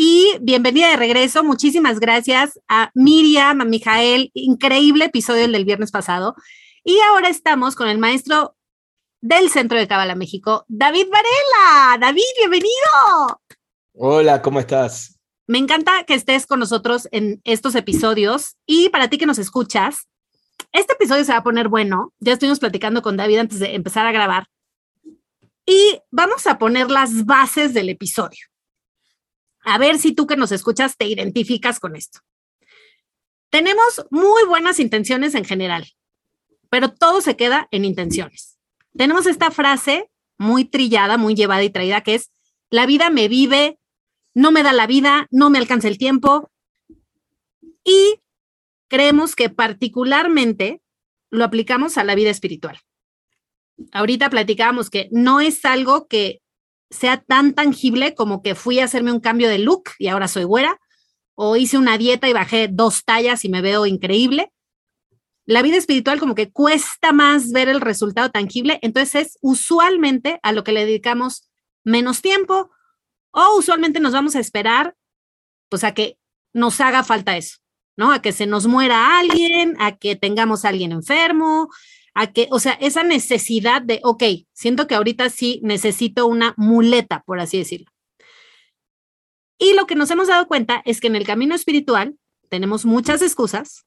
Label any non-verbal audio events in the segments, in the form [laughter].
y bienvenida de regreso. Muchísimas gracias a Miriam, a Mijael. Increíble episodio el del viernes pasado. Y ahora estamos con el maestro del Centro de Cábala México, David Varela. David, bienvenido. Hola, ¿cómo estás? Me encanta que estés con nosotros en estos episodios y para ti que nos escuchas, este episodio se va a poner bueno. Ya estuvimos platicando con David antes de empezar a grabar y vamos a poner las bases del episodio. A ver si tú que nos escuchas te identificas con esto. Tenemos muy buenas intenciones en general, pero todo se queda en intenciones. Tenemos esta frase muy trillada, muy llevada y traída, que es, la vida me vive, no me da la vida, no me alcanza el tiempo. Y creemos que particularmente lo aplicamos a la vida espiritual ahorita platicábamos que no es algo que sea tan tangible como que fui a hacerme un cambio de look y ahora soy güera, o hice una dieta y bajé dos tallas y me veo increíble. La vida espiritual como que cuesta más ver el resultado tangible, entonces es usualmente a lo que le dedicamos menos tiempo o usualmente nos vamos a esperar pues a que nos haga falta eso, ¿no? A que se nos muera alguien, a que tengamos alguien enfermo, a que, o sea, esa necesidad de, ok, siento que ahorita sí necesito una muleta, por así decirlo. Y lo que nos hemos dado cuenta es que en el camino espiritual tenemos muchas excusas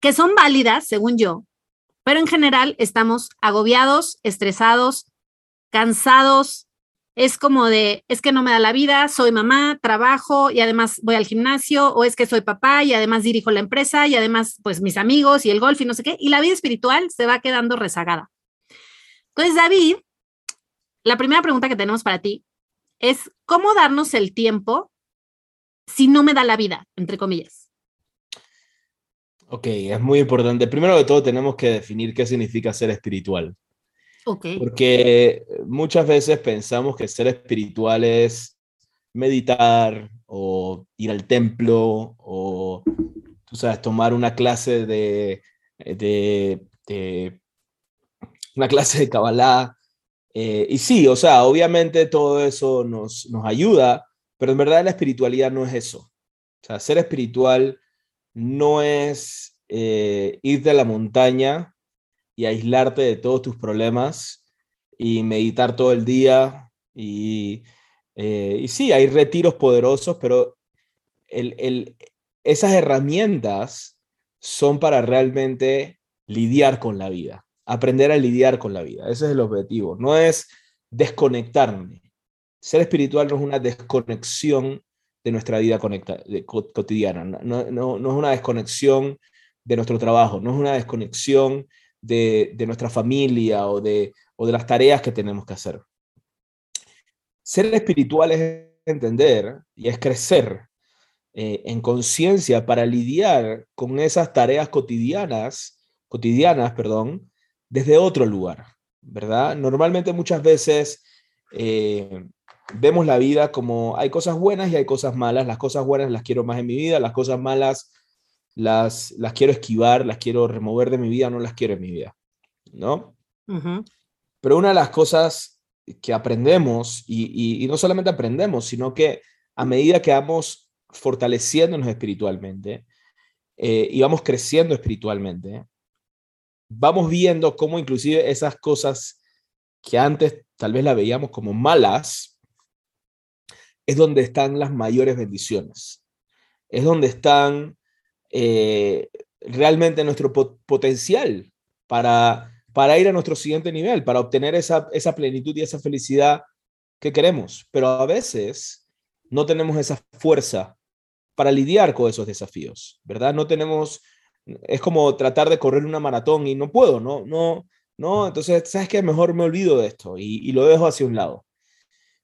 que son válidas, según yo, pero en general estamos agobiados, estresados, cansados, es como de, es que no me da la vida, soy mamá, trabajo y además voy al gimnasio, o es que soy papá y además dirijo la empresa y además pues mis amigos y el golf y no sé qué, y la vida espiritual se va quedando rezagada. Entonces, David, la primera pregunta que tenemos para ti es, ¿cómo darnos el tiempo si no me da la vida, entre comillas? Ok, es muy importante. Primero de todo tenemos que definir qué significa ser espiritual. Porque muchas veces pensamos que ser espiritual es meditar o ir al templo o, sabes, tomar una clase de, de, una clase de Kabbalah. Eh, y sí, o sea, obviamente todo eso nos, nos ayuda, pero en verdad la espiritualidad no es eso. O sea, ser espiritual no es eh, ir de la montaña y aislarte de todos tus problemas y meditar todo el día. Y, eh, y sí, hay retiros poderosos, pero el, esas herramientas son para realmente lidiar con la vida, aprender a lidiar con la vida. Ese es el objetivo. No es desconectarme. Ser espiritual no es una desconexión de nuestra vida conecta, cotidiana. No, no, no, es una desconexión de nuestro trabajo, no es una desconexión de, nuestra familia o de, o de las tareas que tenemos que hacer. Ser espiritual es entender y es crecer eh, en conciencia para lidiar con esas tareas cotidianas, cotidianas, perdón, desde otro lugar, ¿verdad? Normalmente muchas veces eh, vemos la vida como hay cosas buenas y hay cosas malas. Las cosas buenas las quiero más en mi vida, las cosas malas las, las quiero esquivar, las quiero remover de mi vida, no las quiero en mi vida, ¿no? Pero una de las cosas que aprendemos, y, no solamente aprendemos, sino que a medida que vamos fortaleciéndonos espiritualmente eh, y vamos creciendo espiritualmente, vamos viendo cómo inclusive esas cosas que antes tal vez la veíamos como malas, es donde están las mayores bendiciones. Es donde están eh, realmente nuestro potencial para, para ir a nuestro siguiente nivel, para obtener esa, esa plenitud y esa felicidad que queremos. Pero a veces no tenemos esa fuerza para lidiar con esos desafíos, ¿verdad? No tenemos, es como tratar de correr una maratón y no puedo, no, no, no, entonces, ¿sabes qué? Mejor me olvido de esto y, y lo dejo hacia un lado.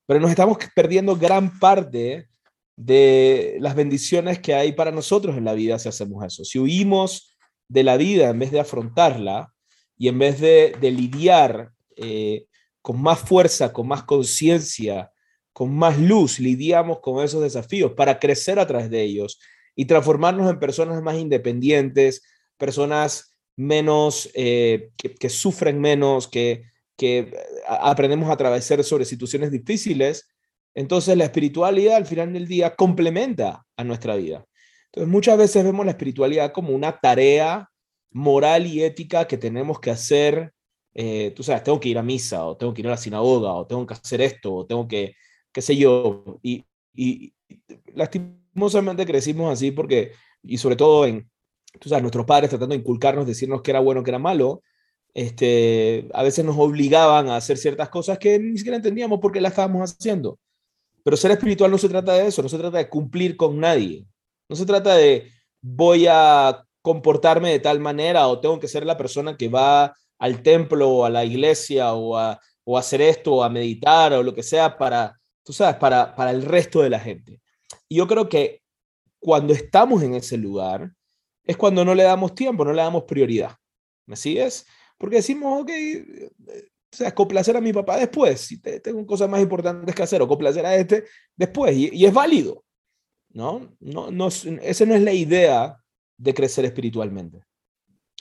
Pero nos estamos perdiendo gran parte de las bendiciones que hay para nosotros en la vida si hacemos eso. Si huimos de la vida en vez de afrontarla y en vez de, lidiar eh, con más fuerza, con más conciencia, con más luz, lidiamos con esos desafíos para crecer a través de ellos y transformarnos en personas más independientes, personas menos, eh, que, sufren menos, que, que eh, aprendemos a atravesar sobre situaciones difíciles, entonces la espiritualidad al final del día complementa a nuestra vida. Entonces muchas veces vemos la espiritualidad como una tarea moral y ética que tenemos que hacer. Eh, tú sabes, tengo que ir a misa, o tengo que ir a la sinagoga, o tengo que hacer esto, o tengo que, qué sé yo. Y, y, lastimosamente crecimos así porque, y sobre todo en, tú sabes, nuestros padres tratando de inculcarnos, decirnos que era bueno, que era malo, este, a veces nos obligaban a hacer ciertas cosas que ni siquiera entendíamos por qué las estábamos haciendo. Pero ser espiritual no se trata de eso, no se trata de cumplir con nadie. No se trata de voy a comportarme de tal manera o tengo que ser la persona que va al templo o a la iglesia o a, o hacer esto o a meditar o lo que sea para, tú sabes, para, para el resto de la gente. Y yo creo que cuando estamos en ese lugar es cuando no le damos tiempo, no le damos prioridad. ¿Me sigues? Porque decimos, ok, o sea, complacer a mi papá después, si tengo cosas más importantes que hacer, o complacer a este después, y, es válido, ¿no? No, no Esa no es la idea de crecer espiritualmente.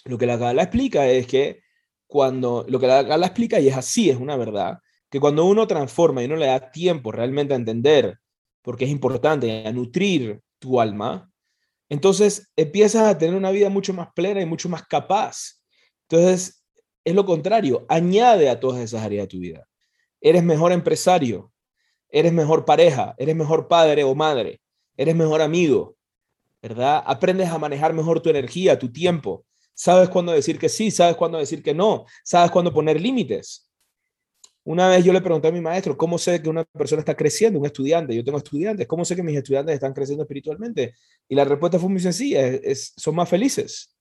Lo que la Kabbalah explica es que cuando, lo que la Kabbalah explica, y es así, es una verdad, que cuando uno transforma y uno le da tiempo realmente a entender, porque es importante, a nutrir tu alma, entonces empiezas a tener una vida mucho más plena y mucho más capaz. Entonces, es lo contrario, añade a todas esas áreas de tu vida. Eres mejor empresario, eres mejor pareja, eres mejor padre o madre, eres mejor amigo, ¿verdad? Aprendes a manejar mejor tu energía, tu tiempo. Sabes cuándo decir que sí, sabes cuándo decir que no, sabes cuándo poner límites. Una vez yo le pregunté a mi maestro, ¿cómo sé que una persona está creciendo, un estudiante? Yo tengo estudiantes, ¿cómo sé que mis estudiantes están creciendo espiritualmente? Y la respuesta fue muy sencilla, es, son más felices,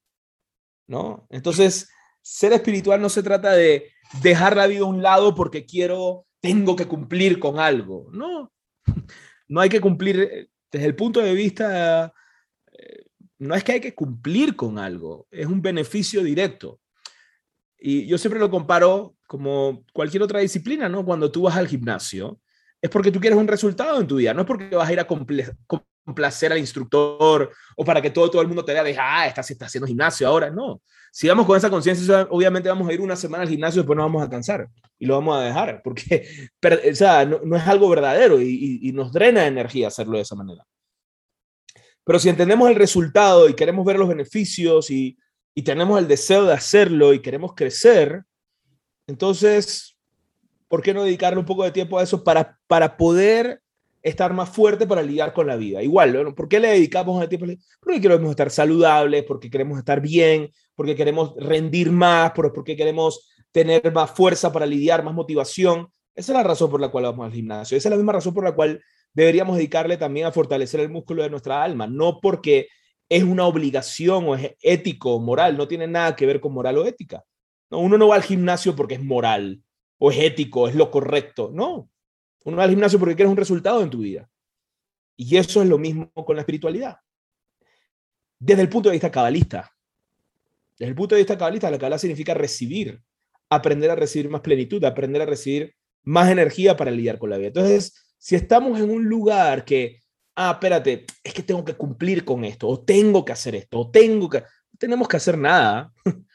¿no? Entonces, ser espiritual no se trata de dejar la vida a un lado porque quiero, tengo que cumplir con algo. No, no hay que cumplir eh, desde el punto de vista, eh, no es que hay que cumplir con algo, es un beneficio directo. Y yo siempre lo comparo como cualquier otra disciplina, ¿no? Cuando tú vas al gimnasio, es porque tú quieres un resultado en tu vida, no es porque vas a ir a complacer al instructor o para que todo, todo el mundo te vea de, ah, está, está haciendo gimnasio ahora, no si vamos con esa conciencia, obviamente vamos a ir una semana al gimnasio y después nos vamos a cansar y lo vamos a dejar, porque [laughs] o sea, no, es algo verdadero y, nos drena energía hacerlo de esa manera. Pero si entendemos el resultado y queremos ver los beneficios y, y tenemos el deseo de hacerlo y queremos crecer, entonces, ¿por qué no dedicarle un poco de tiempo a eso para, para poder estar más fuerte para lidiar con la vida. Igual, ¿por qué le dedicamos el tiempo? Porque queremos estar saludables, porque queremos estar bien, porque queremos rendir más, porque queremos tener más fuerza para lidiar, más motivación. Esa es la razón por la cual vamos al gimnasio. Esa es la misma razón por la cual deberíamos dedicarle también a fortalecer el músculo de nuestra alma, no porque es una obligación o es ético o moral, no tiene nada que ver con moral o ética. No, uno no va al gimnasio porque es moral o es ético, es lo correcto. No, uno va al gimnasio porque quieres un resultado en tu vida. Y eso es lo mismo con la espiritualidad. Desde el punto de vista cabalista. Desde el punto de vista cabalista, la cabalá significa recibir, aprender a recibir más plenitud, aprender a recibir más energía para lidiar con la vida. Entonces, si estamos en un lugar que, ah, espérate, es que tengo que cumplir con esto, o tengo que hacer esto, o tengo que, no tenemos que hacer nada. [laughs]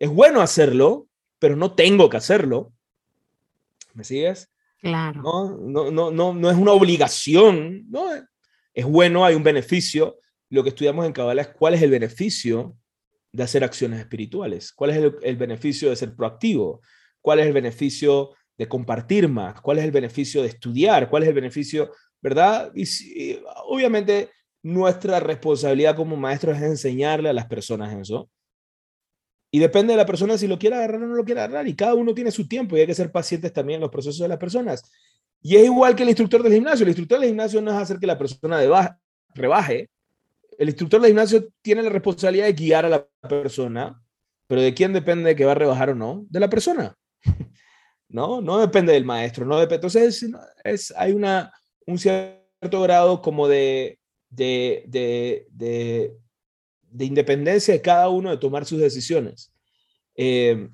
Es bueno hacerlo, pero no tengo que hacerlo. ¿Me sigues? Claro. No, no, no, no, es una obligación, ¿no? Es bueno, hay un beneficio. Lo que estudiamos en Kabbalah es cuál es el beneficio de hacer acciones espirituales, cuál es el, beneficio de ser proactivo, cuál es el beneficio de compartir más, cuál es el beneficio de estudiar, cuál es el beneficio, ¿verdad? Y obviamente nuestra responsabilidad como maestros es enseñarle a las personas eso. Y depende de la persona si lo quiere agarrar o no lo quiere agarrar. Y cada uno tiene su tiempo y hay que ser pacientes también en los procesos de las personas. Y es igual que el instructor del gimnasio. El instructor del gimnasio no es hacer que la persona rebaje. El instructor del gimnasio tiene la responsabilidad de guiar a la persona, pero ¿de quién depende de que va a rebajar o no? De la persona. [laughs] ¿No? No depende del maestro. No depende. Entonces, es, hay una, un cierto grado como de, de, de, independencia de cada uno de tomar sus decisiones. Eh,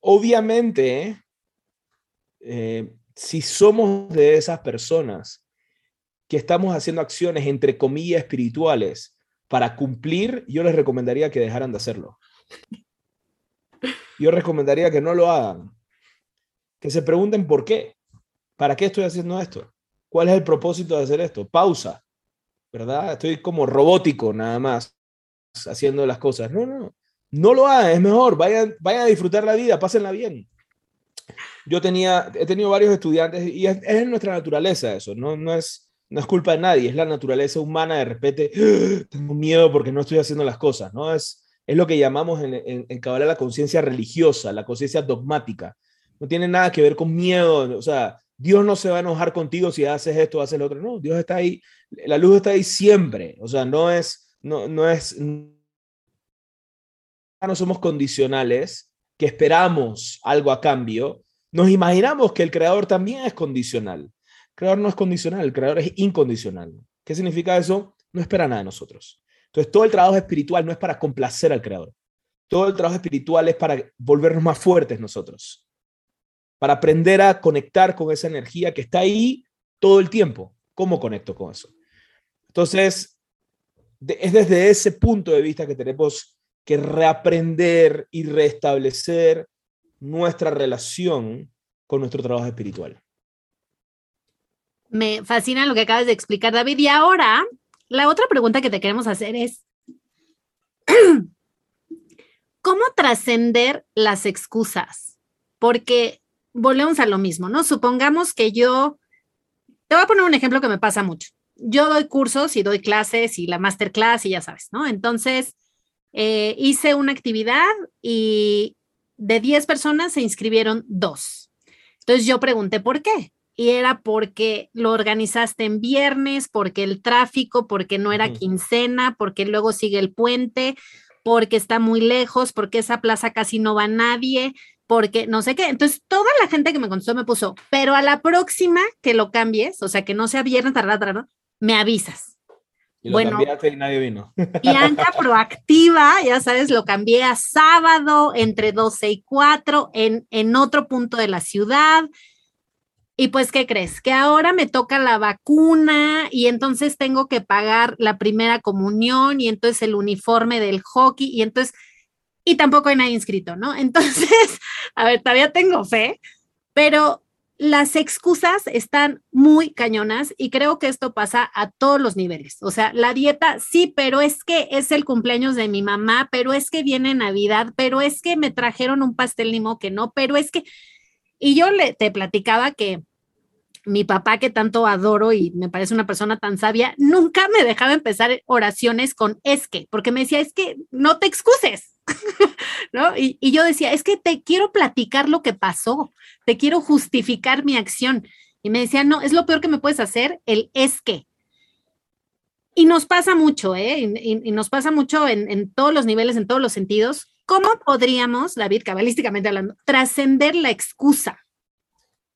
obviamente, eh, si somos de esas personas que estamos haciendo acciones entre comillas espirituales para cumplir, yo les recomendaría que dejaran de hacerlo. Yo recomendaría que no lo hagan. Que se pregunten por qué. ¿Para qué estoy haciendo esto? ¿Cuál es el propósito de hacer esto? Pausa. ¿Verdad? Estoy como robótico nada más haciendo las cosas. No, no. No lo hagan, es mejor. Vayan, vayan a disfrutar la vida, pásenla bien. Yo tenía, he tenido varios estudiantes y es, es nuestra naturaleza eso, no, no es no es culpa de nadie, es la naturaleza humana de repente, ¡Ah! tengo miedo porque no estoy haciendo las cosas, ¿no? Es, es lo que llamamos en, en, en la conciencia religiosa, la conciencia dogmática. No tiene nada que ver con miedo, o sea, Dios no se va a enojar contigo si haces esto haces lo otro, no, Dios está ahí, la luz está ahí siempre, o sea, no es, no, no es, no somos condicionales, que esperamos algo a cambio, nos imaginamos que el creador también es condicional creador no es condicional, el creador es incondicional. ¿Qué significa eso? No espera nada de nosotros. Entonces, todo el trabajo espiritual no es para complacer al creador. Todo el trabajo espiritual es para volvernos más fuertes nosotros. Para aprender a conectar con esa energía que está ahí todo el tiempo. ¿Cómo conecto con eso? Entonces, es desde ese punto de vista que tenemos que reaprender y restablecer nuestra relación con nuestro trabajo espiritual. Me fascina lo que acabas de explicar, David. Y ahora, la otra pregunta que te queremos hacer es, [clears throat] ¿cómo trascender las excusas? Porque volvemos a lo mismo, ¿no? Supongamos que yo, te voy a poner un ejemplo que me pasa mucho. Yo doy cursos y doy clases y la masterclass y ya sabes, ¿no? Entonces, eh, hice una actividad y de 10 personas se inscribieron dos. Entonces yo pregunté por qué y era porque lo organizaste en viernes, porque el tráfico, porque no era quincena, porque luego sigue el puente, porque está muy lejos, porque esa plaza casi no va nadie, porque no sé qué. Entonces, toda la gente que me contestó me puso, pero a la próxima que lo cambies, o sea, que no sea viernes, tarda, me avisas. Y lo bueno, cambiaste y nadie vino. Bianca [laughs] proactiva, ya sabes, lo cambié a sábado entre 12 y 4 en, en otro punto de la ciudad. Y pues, ¿qué crees? Que ahora me toca la vacuna y entonces tengo que pagar la primera comunión y entonces el uniforme del hockey y entonces, y tampoco hay nadie inscrito, ¿no? [laughs] Entonces, a ver, todavía tengo fe, pero las excusas están muy cañonas y creo que esto pasa a todos los niveles. O sea, la dieta, sí, pero es que es el cumpleaños de mi mamá, pero es que viene Navidad, pero es que me trajeron un pastel limo que no, pero es que... Y yo le, te platicaba que mi papá que tanto adoro y me parece una persona tan sabia, nunca me dejaba empezar oraciones con es que, porque me decía, es que no te excuses, [laughs] ¿no? Y, y, yo decía, es que te quiero platicar lo que pasó, te quiero justificar mi acción. Y me decía, no, es lo peor que me puedes hacer, el es que. Y nos pasa mucho, ¿eh? Y, nos pasa mucho en, en todos los niveles, en todos los sentidos. ¿Cómo podríamos, David, cabalísticamente hablando, trascender la excusa?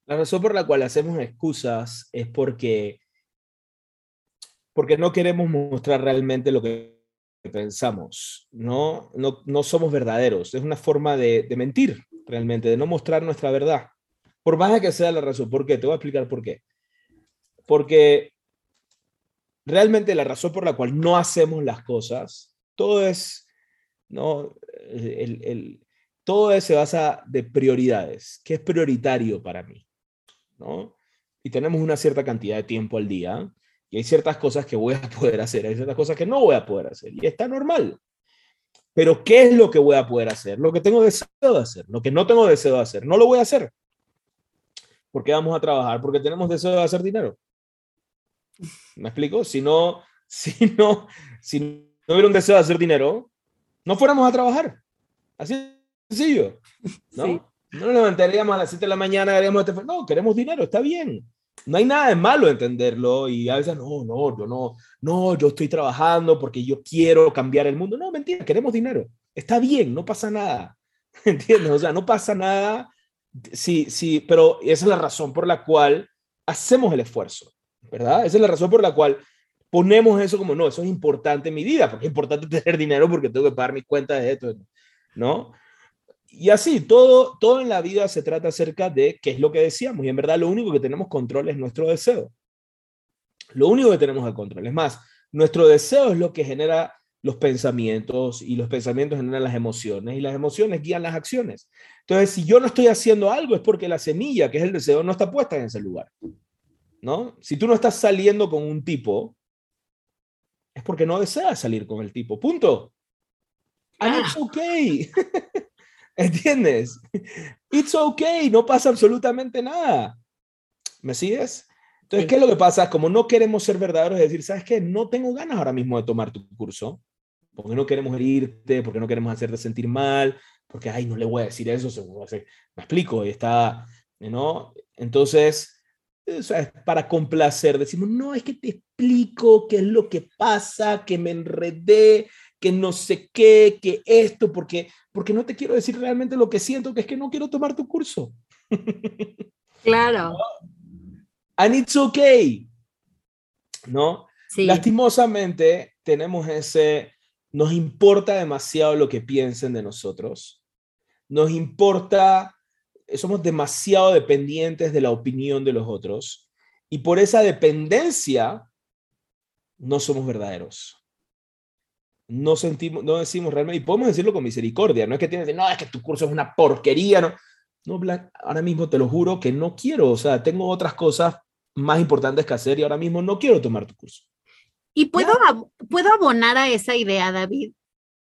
La razón por la cual hacemos excusas es porque, porque no queremos mostrar realmente lo que pensamos, ¿no? No, no somos verdaderos, es una forma de, de mentir realmente, de no mostrar nuestra verdad. Por más que sea la razón, ¿por qué? Te voy a explicar por qué. Porque realmente la razón por la cual no hacemos las cosas, todo es, ¿no? El, el, todo se basa de prioridades. ¿Qué es prioritario para mí? ¿no? Y tenemos una cierta cantidad de tiempo al día y hay ciertas cosas que voy a poder hacer, hay ciertas cosas que no voy a poder hacer y está normal. Pero ¿qué es lo que voy a poder hacer? Lo que tengo deseo de hacer, lo que no tengo deseo de hacer, no lo voy a hacer. ¿Por qué vamos a trabajar? Porque tenemos deseo de hacer dinero. ¿Me explico? Si no, [laughs] si no, si no hubiera un deseo de hacer dinero, no fuéramos a trabajar. Así sencillo. ¿no? No nos levantaríamos a las 7 de la mañana, haríamos este... No, queremos dinero, está bien. No hay nada de malo entenderlo y a veces, no, no, yo no, no, yo estoy trabajando porque yo quiero cambiar el mundo. No, mentira, queremos dinero. Está bien, no pasa nada. [laughs] ¿Entiendes? O sea, no pasa nada. Sí, sí, pero esa es la razón por la cual hacemos el esfuerzo. ¿verdad? Esa es la razón por la cual ponemos eso como, no, eso es importante en mi vida, porque es importante [laughs] tener dinero porque tengo que pagar mis cuentas de esto, ¿no? Y así, todo, todo en la vida se trata acerca de qué es lo que decíamos, y en verdad lo único que tenemos control es nuestro deseo. Lo único que tenemos de control. Es más, nuestro deseo es lo que genera los pensamientos y los pensamientos generan las emociones y las emociones guían las acciones. Entonces, si yo no estoy haciendo algo es porque la semilla, que es el deseo, no está puesta en ese lugar. ¿No? Si tú no estás saliendo con un tipo, es porque no deseas salir con el tipo. Punto. And it's ah. okay. [laughs] ¿Entiendes? It's okay, no pasa absolutamente nada. ¿Me sigues? Entonces, ¿qué es lo que pasa? Como no queremos ser verdaderos, es decir, ¿sabes qué? No tengo ganas ahora mismo de tomar tu curso porque no queremos herirte, porque no queremos hacerte sentir mal, porque, ay, no le voy a decir eso, me explico, y está, ¿no? Entonces, es para complacer, decimos, no, es que te explico qué es lo que pasa, que me enredé, que no sé qué, que esto, porque, porque no te quiero decir realmente lo que siento, que es que no quiero tomar tu curso. Claro. [laughs] And it's okay. ¿No? Lastimosamente tenemos ese, nos importa demasiado lo que piensen de nosotros, nos importa, somos demasiado dependientes de la opinión de los otros y por esa dependencia no somos verdaderos. No sentimos, no decimos realmente, y podemos decirlo con misericordia, no es que tienes, no, es que tu curso es una porquería, no. No, ahora mismo te lo juro que no quiero, o sea, tengo otras cosas más importantes que hacer y ahora mismo no quiero tomar tu curso. Y puedo, puedo abonar a esa idea, David.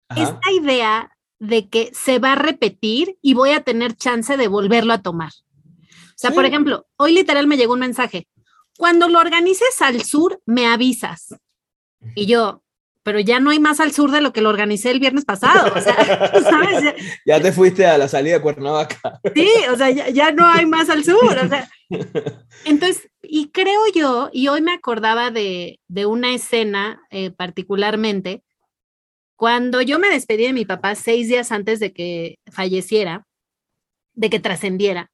Esta idea de que se va a repetir y voy a tener chance de volverlo a tomar. O sea, por ejemplo, hoy literal me llegó un mensaje. Cuando lo organices al sur, me avisas. Y yo, pero ya no hay más al sur de lo que lo organicé el viernes pasado. O sea, [laughs] ¿sabes? [laughs] Ya, te fuiste a la salida de Cuernavaca. Sí, o sea, ya, no hay más al sur. O sea. [laughs] Entonces, y creo yo, y hoy me acordaba de, una escena eh, particularmente, cuando yo me despedí de mi papá seis días antes de que falleciera, de que trascendiera,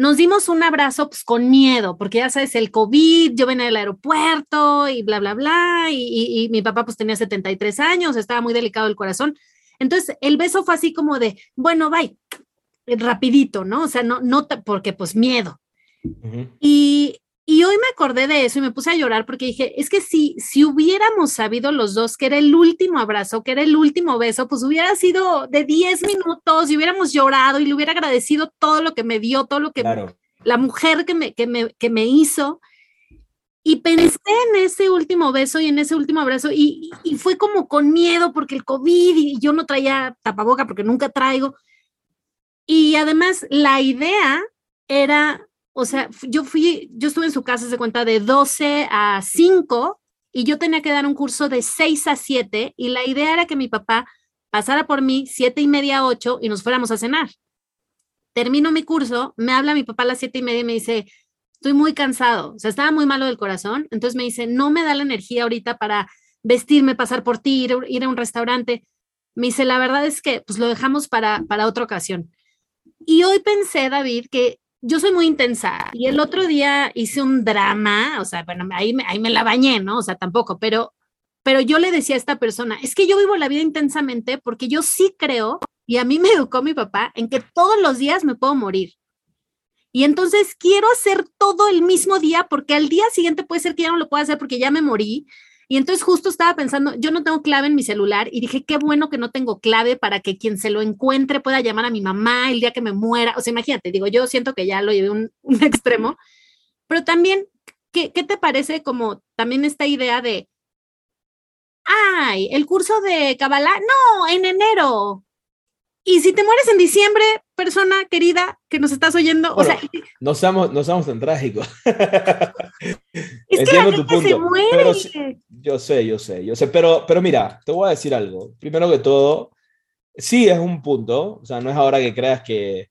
nos dimos un abrazo pues, con miedo, porque ya sabes, el COVID, yo venía del aeropuerto y bla, bla, bla, y, mi papá pues tenía 73 años, estaba muy delicado el corazón. Entonces, el beso fue así como de, bueno, bye, rapidito, ¿no? O sea, no, no, porque pues miedo. Y y hoy me acordé de eso y me puse a llorar porque dije, es que si, si hubiéramos sabido los dos que era el último abrazo, que era el último beso, pues hubiera sido de 10 minutos y hubiéramos llorado y le hubiera agradecido todo lo que me dio, todo lo que la mujer que me, que, me, que me hizo. Y pensé en ese último beso y en ese último abrazo y, y fue como con miedo porque el COVID y yo no traía tapaboca porque nunca traigo. Y además la idea era o sea, yo fui, yo estuve en su casa, se cuenta, de 12 a 5 y yo tenía que dar un curso de 6 a 7 y la idea era que mi papá pasara por mí 7 y media a 8 y nos fuéramos a cenar. Termino mi curso, me habla mi papá a las 7 y media y me dice, estoy muy cansado, o sea, estaba muy malo del corazón, entonces me dice, no me da la energía ahorita para vestirme, pasar por ti, ir, ir a un restaurante. Me dice, la verdad es que pues lo dejamos para, para otra ocasión. Y hoy pensé, David, que yo soy muy intensa y el otro día hice un drama, o sea, bueno, ahí, ahí me la bañé, ¿no? O sea, tampoco, pero, pero yo le decía a esta persona, es que yo vivo la vida intensamente porque yo sí creo, y a mí me educó mi papá, en que todos los días me puedo morir. Y entonces quiero hacer todo el mismo día porque al día siguiente puede ser que ya no lo pueda hacer porque ya me morí y entonces justo estaba pensando, yo no tengo clave en mi celular y dije, qué bueno que no tengo clave para que quien se lo encuentre pueda llamar a mi mamá el día que me muera. O sea, imagínate, digo, yo siento que ya lo llevé un, [laughs] un extremo, pero también, ¿qué, ¿qué te parece como también esta idea de, ay, el curso de Kabbalah, no, en enero, y si te mueres en diciembre, persona querida que nos estás oyendo, o sea, no somos, no somos tan trágicos. [laughs] Es que la tu se muere. yo sé, yo sé, yo sé, pero, pero mira, te voy a decir algo. Primero que todo, sí es un punto, o sea, no es ahora que creas que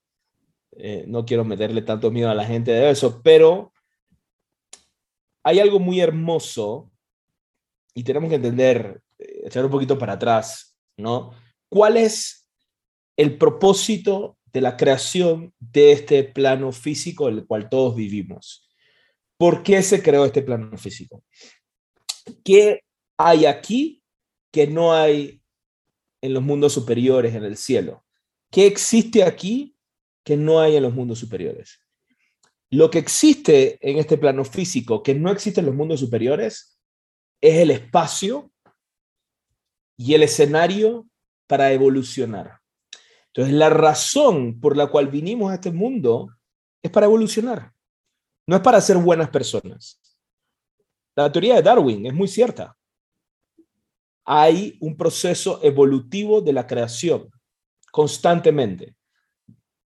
eh, no quiero meterle tanto miedo a la gente de eso, pero hay algo muy hermoso y tenemos que entender, eh, echar un poquito para atrás, ¿no? ¿Cuál es el propósito de la creación de este plano físico en el cual todos vivimos. ¿Por qué se creó este plano físico? ¿Qué hay aquí que no hay en los mundos superiores, en el cielo? ¿Qué existe aquí que no hay en los mundos superiores? Lo que existe en este plano físico que no existe en los mundos superiores es el espacio y el escenario para evolucionar. Entonces, la razón por la cual vinimos a este mundo es para evolucionar, no es para ser buenas personas. La teoría de Darwin es muy cierta. Hay un proceso evolutivo de la creación constantemente,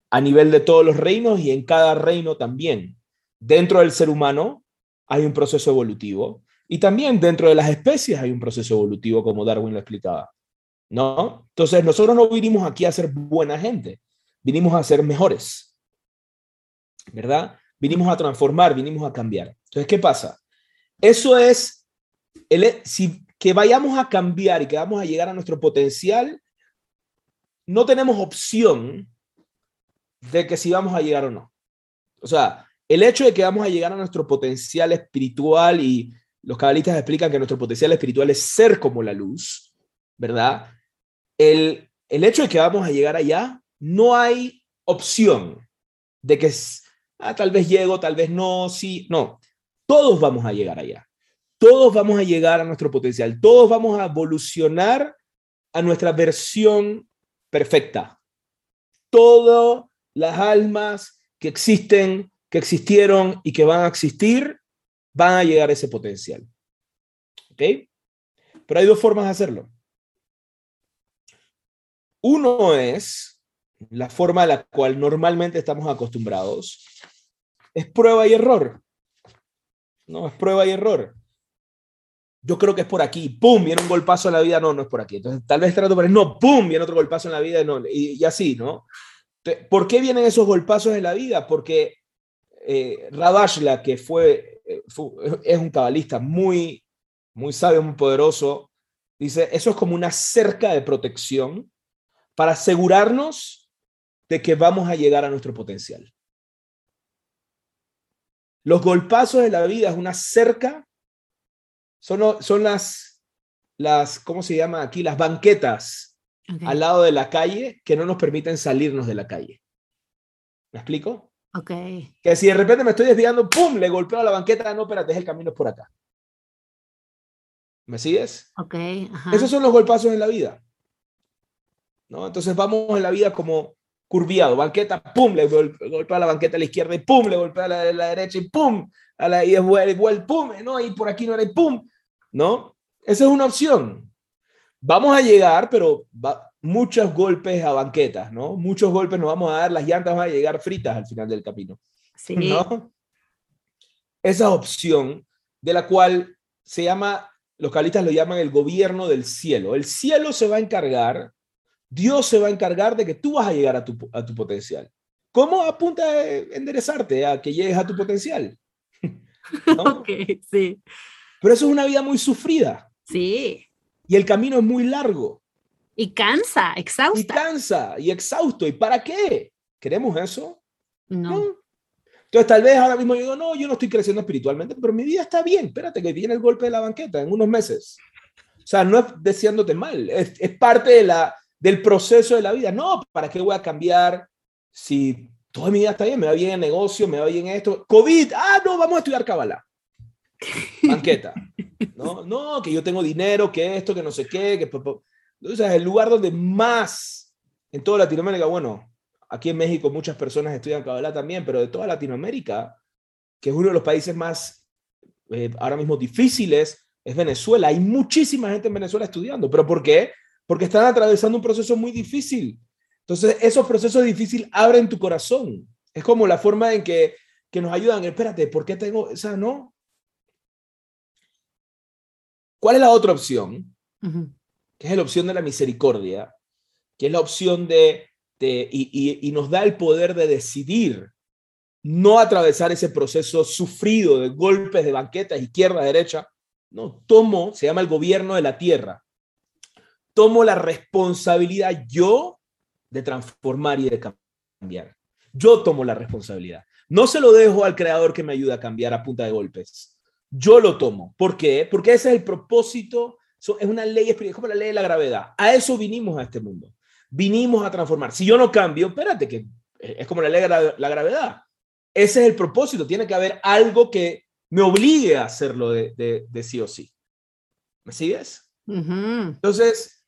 a nivel de todos los reinos y en cada reino también. Dentro del ser humano hay un proceso evolutivo y también dentro de las especies hay un proceso evolutivo, como Darwin lo explicaba. ¿No? Entonces, nosotros no vinimos aquí a ser buena gente, vinimos a ser mejores. ¿Verdad? Vinimos a transformar, vinimos a cambiar. Entonces, ¿qué pasa? Eso es, el, si que vayamos a cambiar y que vamos a llegar a nuestro potencial, no tenemos opción de que si vamos a llegar o no. O sea, el hecho de que vamos a llegar a nuestro potencial espiritual y los cabalistas explican que nuestro potencial espiritual es ser como la luz, ¿verdad? El, el hecho de que vamos a llegar allá, no hay opción de que ah, tal vez llego, tal vez no, sí, no. Todos vamos a llegar allá. Todos vamos a llegar a nuestro potencial. Todos vamos a evolucionar a nuestra versión perfecta. Todas las almas que existen, que existieron y que van a existir, van a llegar a ese potencial. ¿Ok? Pero hay dos formas de hacerlo. Uno es la forma a la cual normalmente estamos acostumbrados. Es prueba y error. No, es prueba y error. Yo creo que es por aquí. ¡Pum! Viene un golpazo en la vida. No, no es por aquí. Entonces, tal vez trato, pero no, ¡pum! Viene otro golpazo en la vida. No, y, así, ¿no? ¿Por qué vienen esos golpazos en la vida? Porque eh, que fue, eh, es un cabalista muy, muy sabio, muy poderoso, dice, eso es como una cerca de protección para asegurarnos de que vamos a llegar a nuestro potencial. Los golpazos de la vida es una cerca, son, son las, las, ¿cómo se llama aquí? Las banquetas al lado de la calle que no nos permiten salirnos de la calle. ¿Me explico? Ok. Que si de repente me estoy desviando, ¡pum! Le golpeo a la banqueta, no, espérate, el camino es por acá. ¿Me sigues? Ok. Esos son los golpazos en la vida. ¿No? Entonces vamos en la vida como curviado, banqueta, pum, le golpea la banqueta a la izquierda y pum, le golpea a la, la derecha y pum, a la y igual, pum, no, y por aquí no era y pum, ¿no? Esa es una opción. Vamos a llegar, pero va, muchos golpes a banquetas, ¿no? Muchos golpes nos vamos a dar, las llantas van a llegar fritas al final del camino. Sí. ¿no? Esa opción de la cual se llama, los calistas lo llaman el gobierno del cielo. El cielo se va a encargar, Dios se va a encargar de que tú vas a llegar a tu, a tu potencial. ¿Cómo apunta a enderezarte a que llegues a tu potencial? [laughs] Ok, sí. Pero eso es una vida muy sufrida. Sí. Y el camino es muy largo. Y cansa, exhausta. Y cansa y exhausto. ¿Y para qué? ¿Queremos eso? No. Entonces, tal vez ahora mismo yo digo, no, yo no estoy creciendo espiritualmente, pero mi vida está bien. Espérate, que viene el golpe de la banqueta en unos meses. O sea, no es deseándote mal, es, es parte de la, del proceso de la vida. No, ¿para qué voy a cambiar si toda mi vida está bien? Me va bien el negocio, me va bien esto. COVID, ah, no, vamos a estudiar Kabbalah. [laughs] Banqueta. No, no, que yo tengo dinero, que esto, que no sé qué, que entonces, el lugar donde más en toda Latinoamérica, bueno, aquí en México muchas personas estudian Kabbalah también, pero de toda Latinoamérica, que es uno de los países más eh, ahora mismo difíciles, es Venezuela. Hay muchísima gente en Venezuela estudiando. ¿Pero por qué? Porque están atravesando un proceso muy difícil. Entonces, esos procesos difíciles abren tu corazón. Es como la forma en que, que nos ayudan. Espérate, ¿por qué tengo esa no? ¿Cuál es la otra opción? que es la opción de la misericordia, que es la opción de, y, nos da el poder de decidir no atravesar ese proceso sufrido de golpes de banquetas izquierda, derecha. No, tomo, se llama el gobierno de la tierra. Tomo la responsabilidad yo de transformar y de cambiar. Yo tomo la responsabilidad. No se lo dejo al creador que me ayuda a cambiar a punta de golpes. Yo lo tomo. ¿Por qué? Porque ese es el propósito, es una ley espiritual, como la ley de la gravedad. A eso vinimos a este mundo. Vinimos a transformar. Si yo no cambio, espérate, que es como la ley de la, gravedad. Ese es el propósito. Tiene que haber algo que me obligue a hacerlo de, sí o sí. ¿Me sigues? Entonces,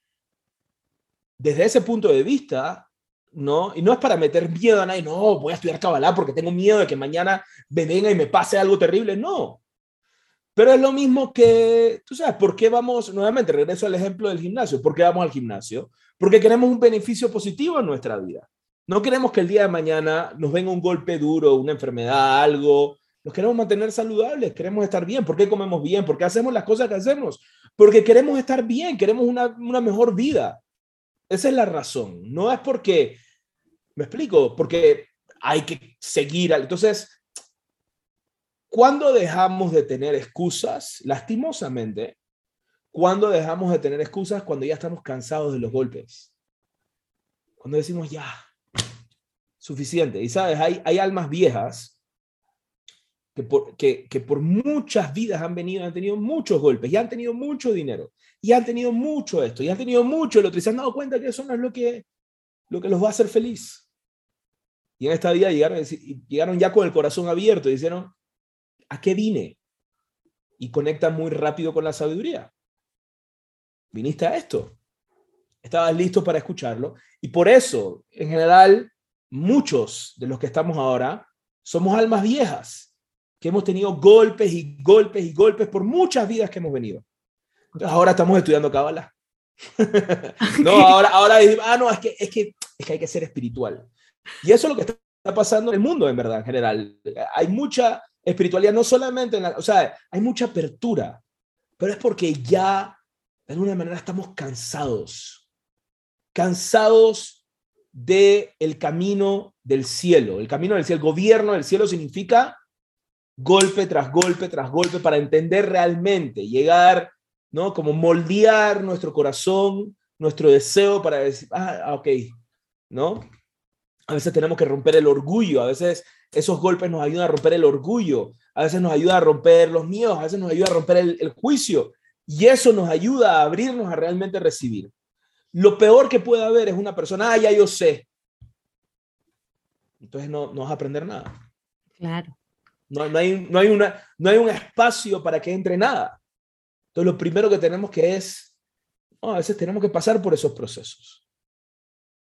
desde ese punto de vista, ¿no? Y no es para meter miedo a nadie, no, voy a estudiar Kabbalah porque tengo miedo de que mañana me venga y me pase algo terrible, no. Pero es lo mismo que, tú sabes, ¿por qué vamos, nuevamente regreso al ejemplo del gimnasio, ¿por qué vamos al gimnasio? Porque queremos un beneficio positivo en nuestra vida. No queremos que el día de mañana nos venga un golpe duro, una enfermedad, algo. Nos queremos mantener saludables, queremos estar bien. ¿Por qué comemos bien? ¿Por qué hacemos las cosas que hacemos? Porque queremos estar bien, queremos una, una mejor vida. Esa es la razón. No es porque, me explico, porque hay que seguir. Entonces, cuando dejamos de tener excusas? Lastimosamente, cuando dejamos de tener excusas? Cuando ya estamos cansados de los golpes. Cuando decimos, ya, suficiente. Y sabes, hay, hay almas viejas que por, que, que por muchas vidas han venido, han tenido muchos golpes y han tenido mucho dinero y han tenido mucho esto, y han tenido mucho el otro, y se han dado cuenta que eso no es lo que, lo que los va a hacer feliz. Y en esta vida llegaron, llegaron ya con el corazón abierto y dijeron, ¿a qué vine? Y conectan muy rápido con la sabiduría. Viniste a esto. Estabas listo para escucharlo. Y por eso, en general, muchos de los que estamos ahora somos almas viejas, que hemos tenido golpes y golpes y golpes por muchas vidas que hemos venido ahora estamos estudiando Kabbalah. [laughs] no, ahora, ahora ah, no, es que, es, que, es que hay que ser espiritual. Y eso es lo que está pasando en el mundo, en verdad, en general. Hay mucha espiritualidad, no solamente en la, o sea, hay mucha apertura, pero es porque ya, de alguna manera, estamos cansados. Cansados del el camino del cielo. El camino del cielo, el gobierno del cielo significa golpe tras golpe tras golpe para entender realmente, llegar ¿no? Como moldear nuestro corazón, nuestro deseo para decir, ah, ah, ok, ¿no? A veces tenemos que romper el orgullo, a veces esos golpes nos ayudan a romper el orgullo, a veces nos ayuda a romper los miedos, a veces nos ayuda a romper el, juicio, y eso nos ayuda a abrirnos a realmente recibir. Lo peor que puede haber es una persona, ah, ya yo sé. Entonces no, no vas a aprender nada. Claro. No, no, hay, no, hay una, no hay un espacio para que entre nada. Entonces, lo primero que tenemos que es, a veces tenemos que pasar por esos procesos.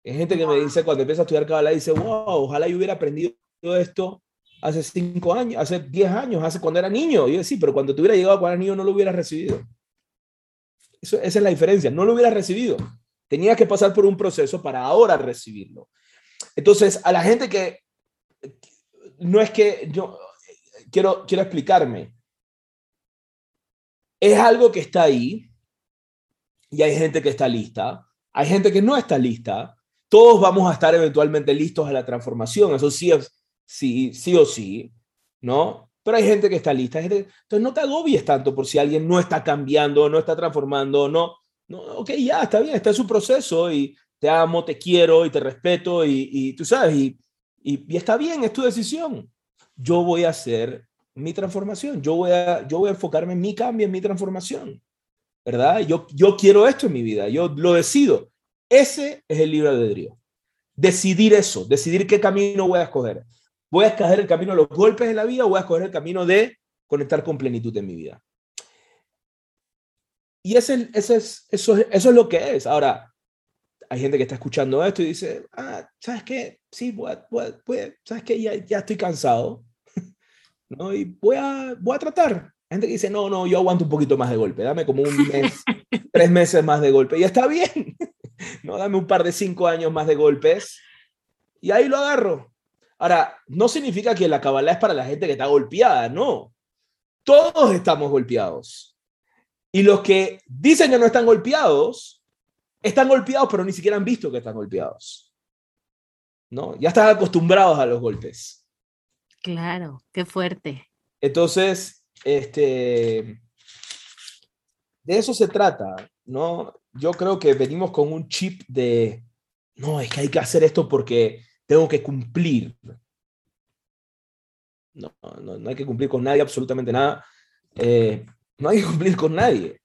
Hay gente que me dice cuando empieza a estudiar Kabbalah, dice, wow, ojalá yo hubiera aprendido esto hace cinco años, hace diez años, hace cuando era niño. Y yo sí, pero cuando te hubiera llegado cuando era niño no lo hubieras recibido. Eso, esa es la diferencia, no lo hubieras recibido. Tenías que pasar por un proceso para ahora recibirlo. Entonces, a la gente que no es que yo quiero, quiero explicarme. Es algo que está ahí y hay gente que está lista, hay gente que no está lista, todos vamos a estar eventualmente listos a la transformación, eso sí, sí, sí o sí, ¿no? Pero hay gente que está lista, entonces no te agobies tanto por si alguien no está cambiando, no está transformando, no, no, ok, ya, está bien, está en su proceso y te amo, te quiero y te respeto y, y tú sabes, y, y, y, está bien, es tu decisión. Yo voy a hacer mi transformación. Yo voy a, yo voy a enfocarme en mi cambio, en mi transformación. ¿Verdad? Yo, yo quiero esto en mi vida, yo lo decido. Ese es el libre albedrío. Decidir eso, decidir qué camino voy a escoger. ¿Voy a escoger el camino de los golpes de la vida o voy a escoger el camino de conectar con plenitud en mi vida? Y ese, ese es, eso, eso es lo que es. Ahora, hay gente que está escuchando esto y dice, ah, ¿sabes qué? Sí, ¿sabes qué? Ya, ya estoy cansado [laughs] ¿no? Y voy a, voy a tratar. Hay gente que dice, no, no, yo aguanto un poquito más de golpe, dame como un mes, [laughs] tres meses más de golpe, y está bien, [laughs] ¿no? Dame un par de cinco años más de golpes, y ahí lo agarro. Ahora, no significa que la cabalá es para la gente que está golpeada, no. Todos estamos golpeados. Y los que dicen que no están golpeados, están golpeados, pero ni siquiera han visto que están golpeados. ¿No? Ya están acostumbrados a los golpes. Claro, qué fuerte. Entonces, este, de eso se trata, ¿no? Yo creo que venimos con un chip de, no, es que hay que hacer esto porque tengo que cumplir. no, no, hay que cumplir con nadie, absolutamente nada. Eh, no hay que cumplir con nadie.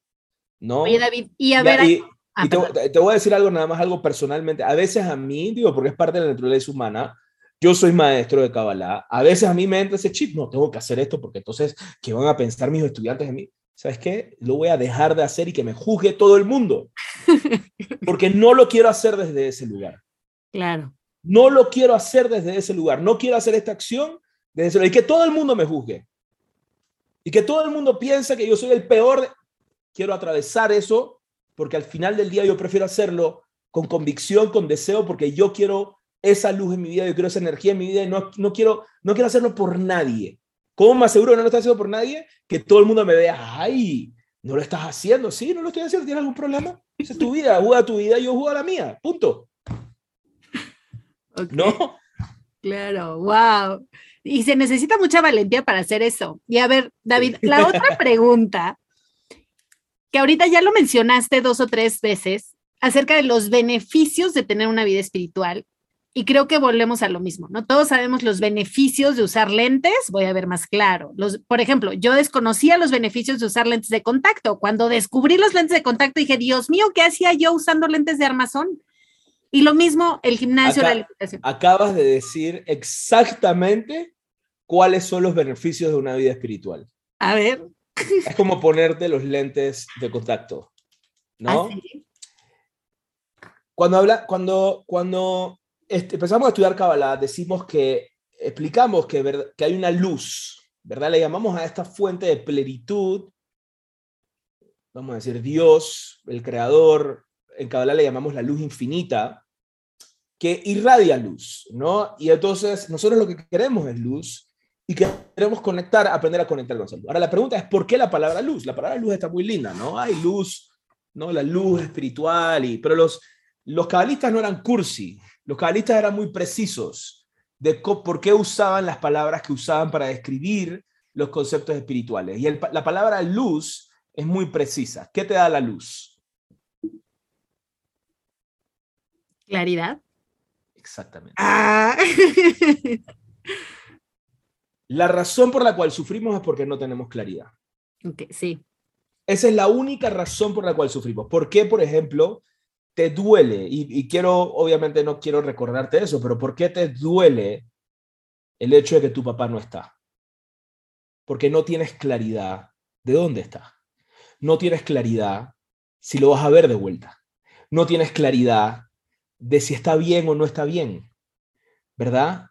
¿no? Oye, David, y a ver... Y, ah, [laughs] te, voy a decir algo, nada más, algo personalmente. A veces a mí, digo, porque es parte de la naturaleza humana, yo soy maestro de Kabbalah. A veces a mí me entra ese chip, no, tengo que hacer esto porque entonces, ¿qué van a pensar mis estudiantes de mí? ¿Sabes qué? Lo voy a dejar de hacer y que me juzgue todo el mundo. [laughs] Porque no lo quiero hacer desde ese lugar. Claro. No lo quiero hacer desde ese lugar. No quiero hacer esta acción desde ese lugar. Y que todo el mundo me juzgue. Y que todo el mundo piense que yo soy el peor. Quiero atravesar eso porque al final del día yo prefiero hacerlo con convicción, con deseo, porque yo quiero esa luz en mi vida, yo quiero esa energía en mi vida y no, no, quiero, no quiero hacerlo por nadie. ¿Cómo me aseguro que no lo estás haciendo por nadie? Que todo el mundo me vea, ay, no lo estás haciendo, sí, no lo estoy haciendo, ¿tienes algún problema? Esa es tu vida, juega tu vida, yo juego la mía, punto. [laughs] ¿No? Claro, wow. Y se necesita mucha valentía para hacer eso. Y a ver, David, la otra [laughs] pregunta, que ahorita ya lo mencionaste dos o tres veces, acerca de los beneficios de tener una vida espiritual y creo que volvemos a lo mismo, ¿no? Todos sabemos los beneficios de usar lentes, voy a ver más claro. Los, por ejemplo, yo desconocía los beneficios de usar lentes de contacto. Cuando descubrí los lentes de contacto dije, Dios mío, ¿qué hacía yo usando lentes de armazón? Y lo mismo el gimnasio, la alimentación. Acabas de decir exactamente cuáles son los beneficios de una vida espiritual. A ver. Es como ponerte los lentes de contacto, ¿no? ¿Ah, cuando habla, cuando, cuando este, empezamos a estudiar Kabbalah, decimos que, explicamos que, que hay una luz, ¿verdad? Le llamamos a esta fuente de plenitud, vamos a decir Dios, el creador, en Kabbalah le llamamos la luz infinita, que irradia luz, ¿no? Y entonces nosotros lo que queremos es luz y queremos conectar, aprender a conectar con esa Ahora la pregunta es, ¿por qué la palabra luz? La palabra luz está muy linda, ¿no? Hay luz, ¿no? La luz espiritual, y, pero los, los cabalistas no eran cursi, los cabalistas eran muy precisos de por qué usaban las palabras que usaban para describir los conceptos espirituales. Y la palabra luz es muy precisa. ¿Qué te da la luz? Claridad. Exactamente. Ah. [laughs] la razón por la cual sufrimos es porque no tenemos claridad. sí. Esa es la única razón por la cual sufrimos. ¿Por qué, por ejemplo, te duele, y, quiero, obviamente no quiero recordarte eso, pero ¿por qué te duele el hecho de que tu papá no está? Porque no tienes claridad de dónde está. No tienes claridad si lo vas a ver de vuelta. No tienes claridad de si está bien o no está bien. ¿Verdad?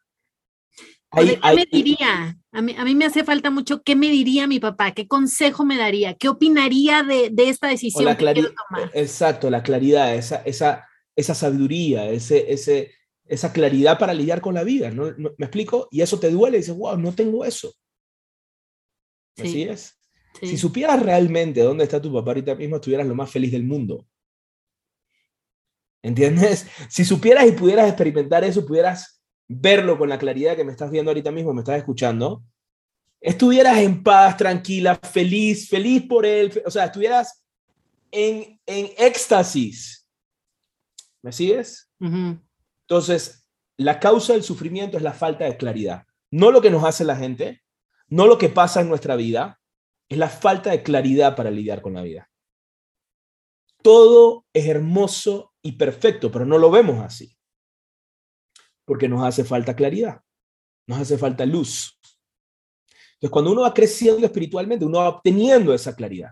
¿Qué me diría? A mí, a mí, me hace falta mucho qué me diría mi papá, qué consejo me daría, qué opinaría de, de esta decisión que quiero tomar. Exacto, la claridad, esa, esa, esa sabiduría, ese, ese, esa claridad para lidiar con la vida, ¿no? ¿Me explico? Y eso te duele y dices, wow, no tengo eso. Así es. Si supieras realmente dónde está tu papá ahorita mismo, estuvieras lo más feliz del mundo. ¿Entiendes? [laughs] Si supieras y pudieras experimentar eso, pudieras verlo con la claridad que me estás viendo ahorita mismo, me estás escuchando, estuvieras en paz, tranquila, feliz, feliz por él, o sea, estuvieras en, en éxtasis. ¿Me sigues? Entonces, la causa del sufrimiento es la falta de claridad. No lo que nos hace la gente, no lo que pasa en nuestra vida, es la falta de claridad para lidiar con la vida. Todo es hermoso y perfecto, pero no lo vemos así porque nos hace falta claridad, nos hace falta luz. Entonces, cuando uno va creciendo espiritualmente, uno va obteniendo esa claridad.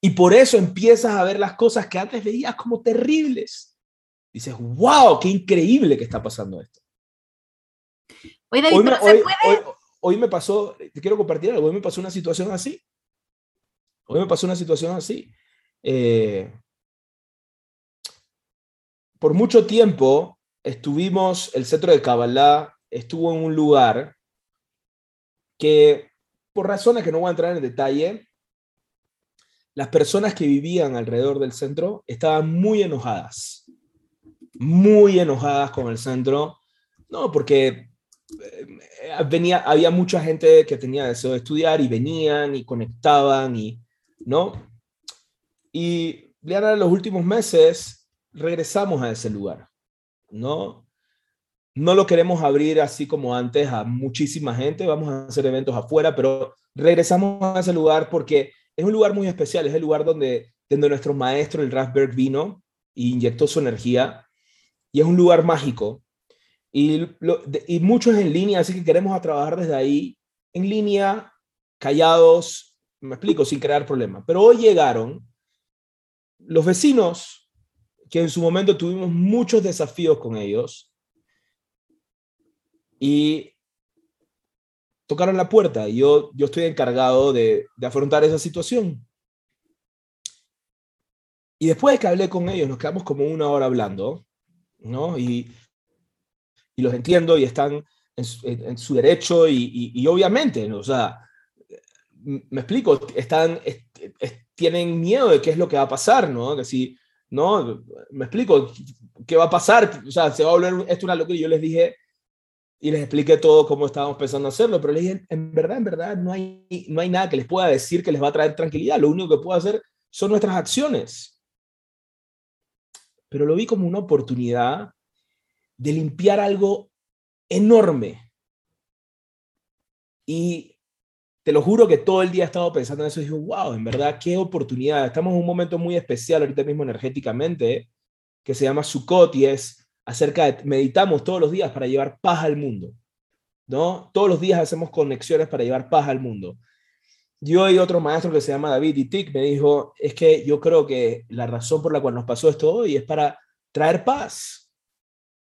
Y por eso empiezas a ver las cosas que antes veías como terribles. Dices, wow, qué increíble que está pasando esto. hoy, me, hoy, me pasó, te quiero compartir algo, hoy me pasó una situación así. Hoy me pasó una situación así. Eh, por mucho tiempo estuvimos, el centro de Kabbalah estuvo en un lugar que, por razones que no voy a entrar en detalle, las personas que vivían alrededor del centro estaban muy enojadas, muy enojadas con el centro, no, porque eh, venía, había mucha gente que tenía deseo de estudiar y venían y conectaban y, ¿no? Y ya en los últimos meses regresamos a ese lugar. ¿No? no lo queremos abrir así como antes a muchísima gente, vamos a hacer eventos afuera, pero regresamos a ese lugar porque es un lugar muy especial, es el lugar donde, donde nuestro maestro, el Rasberg, vino e inyectó su energía y es un lugar mágico. Y, y muchos en línea, así que queremos trabajar desde ahí, en línea, callados, me explico, sin crear problemas. Pero hoy llegaron los vecinos, que en su momento tuvimos muchos desafíos con ellos, y tocaron la puerta yo, yo estoy encargado de, de afrontar esa situación. Y después de que hablé con ellos, nos quedamos como una hora hablando, ¿no? Y, y los entiendo y están en su, derecho y, y, obviamente, ¿no? o sea, me explico, están, tienen miedo de qué es lo que va a pasar, ¿no? Que si, ¿no? Me explico, ¿qué va a pasar? O sea, se va a volver esto una locura. Y yo les dije, y les expliqué todo cómo estábamos pensando hacerlo, pero les dije, en verdad, en verdad, no hay, no hay nada que les pueda decir que les va a traer tranquilidad, lo único que puedo hacer son nuestras acciones. Pero lo vi como una oportunidad de limpiar algo enorme. Y te lo juro que todo el día he estado pensando en eso y digo, wow, en verdad, qué oportunidad. Estamos en un momento muy especial ahorita mismo energéticamente, que se llama Sukkot y es acerca de, meditamos todos los días para llevar paz al mundo, ¿no? Todos los días hacemos conexiones para llevar paz al mundo. Yo y otro maestro que se llama David Itik me dijo, es que yo creo que la razón por la cual nos pasó esto hoy es para traer paz,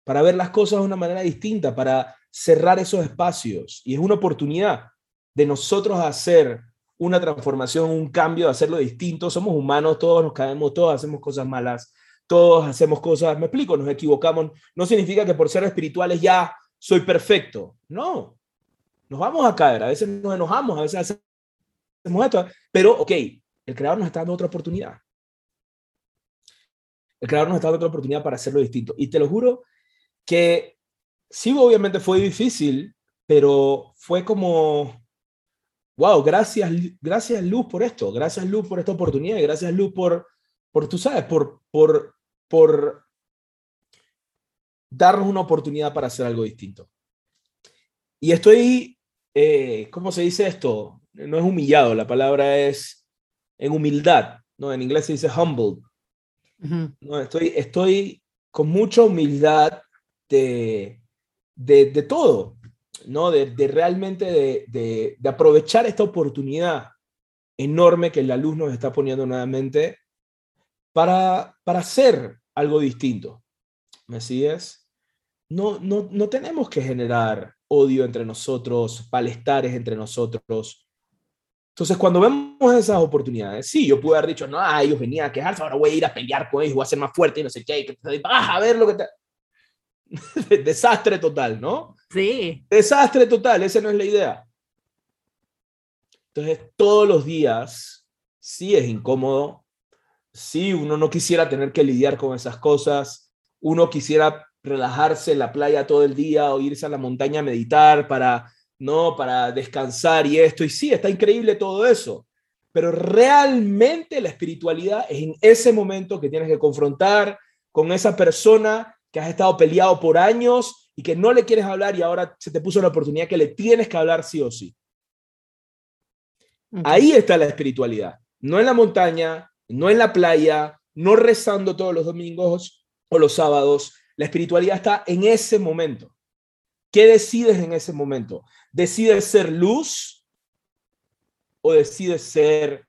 para ver las cosas de una manera distinta, para cerrar esos espacios. Y es una oportunidad de nosotros hacer una transformación, un cambio, hacerlo distinto. Somos humanos, todos nos caemos, todos hacemos cosas malas, todos hacemos cosas, me explico, nos equivocamos. No significa que por ser espirituales ya soy perfecto. No, nos vamos a caer, a veces nos enojamos, a veces hacemos esto, pero ok, el creador nos está dando otra oportunidad. El creador nos está dando otra oportunidad para hacerlo distinto. Y te lo juro que sí, obviamente fue difícil, pero fue como, wow, gracias, gracias Luz por esto, gracias Luz por esta oportunidad, gracias Luz por, por tú sabes, por, por, por darnos una oportunidad para hacer algo distinto. Y estoy, eh, ¿cómo se dice esto? No es humillado, la palabra es en humildad, ¿no? En inglés se dice humbled. no, estoy, estoy con mucha humildad de, de, todo, ¿no? De, de realmente de, de, aprovechar esta oportunidad enorme que la luz nos está poniendo nuevamente para, para hacer algo distinto. ¿Me sigues? No, no, no tenemos que generar odio entre nosotros, palestares entre nosotros. Entonces, cuando vemos esas oportunidades, sí, yo pude haber dicho, no, ah, ellos venían a quejarse, ahora voy a ir a pelear con ellos, voy a ser más fuerte y no sé qué, vas a ver lo que te... [laughs] Desastre total, ¿no? Sí. Desastre total, esa no es la idea. Entonces, todos los días, sí es incómodo, sí, uno no quisiera tener que lidiar con esas cosas, uno quisiera relajarse en la playa todo el día o irse a la montaña a meditar para, ¿no? Para descansar y esto, y sí, está increíble todo eso, pero realmente la espiritualidad es en ese momento que tienes que confrontar con esa persona que has estado peleado por años y que no le quieres hablar y ahora se te puso la oportunidad que le tienes que hablar sí o sí. Ahí está la espiritualidad, no en la montaña, no en la playa, no rezando todos los domingos o los sábados. La espiritualidad está en ese momento. ¿Qué decides en ese momento? ¿Decides ser luz o decides ser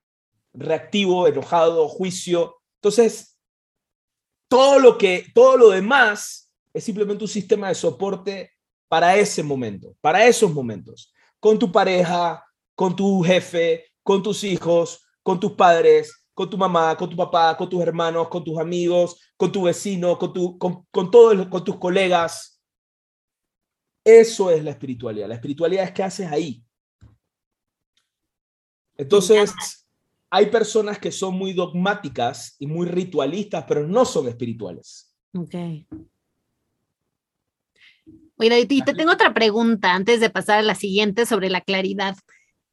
reactivo, enojado, juicio? Entonces, todo lo que todo lo demás es simplemente un sistema de soporte para ese momento, para esos momentos, con tu pareja, con tu jefe, con tus hijos, con tus padres, con tu mamá, con tu papá, con tus hermanos, con tus amigos, con tu vecino, con, todos, con tus colegas. Eso es la espiritualidad. La espiritualidad es qué haces ahí. Entonces, hay personas que son muy dogmáticas y muy ritualistas, pero no son espirituales. Ok. Oye, y te tengo otra pregunta antes de pasar a la siguiente sobre la claridad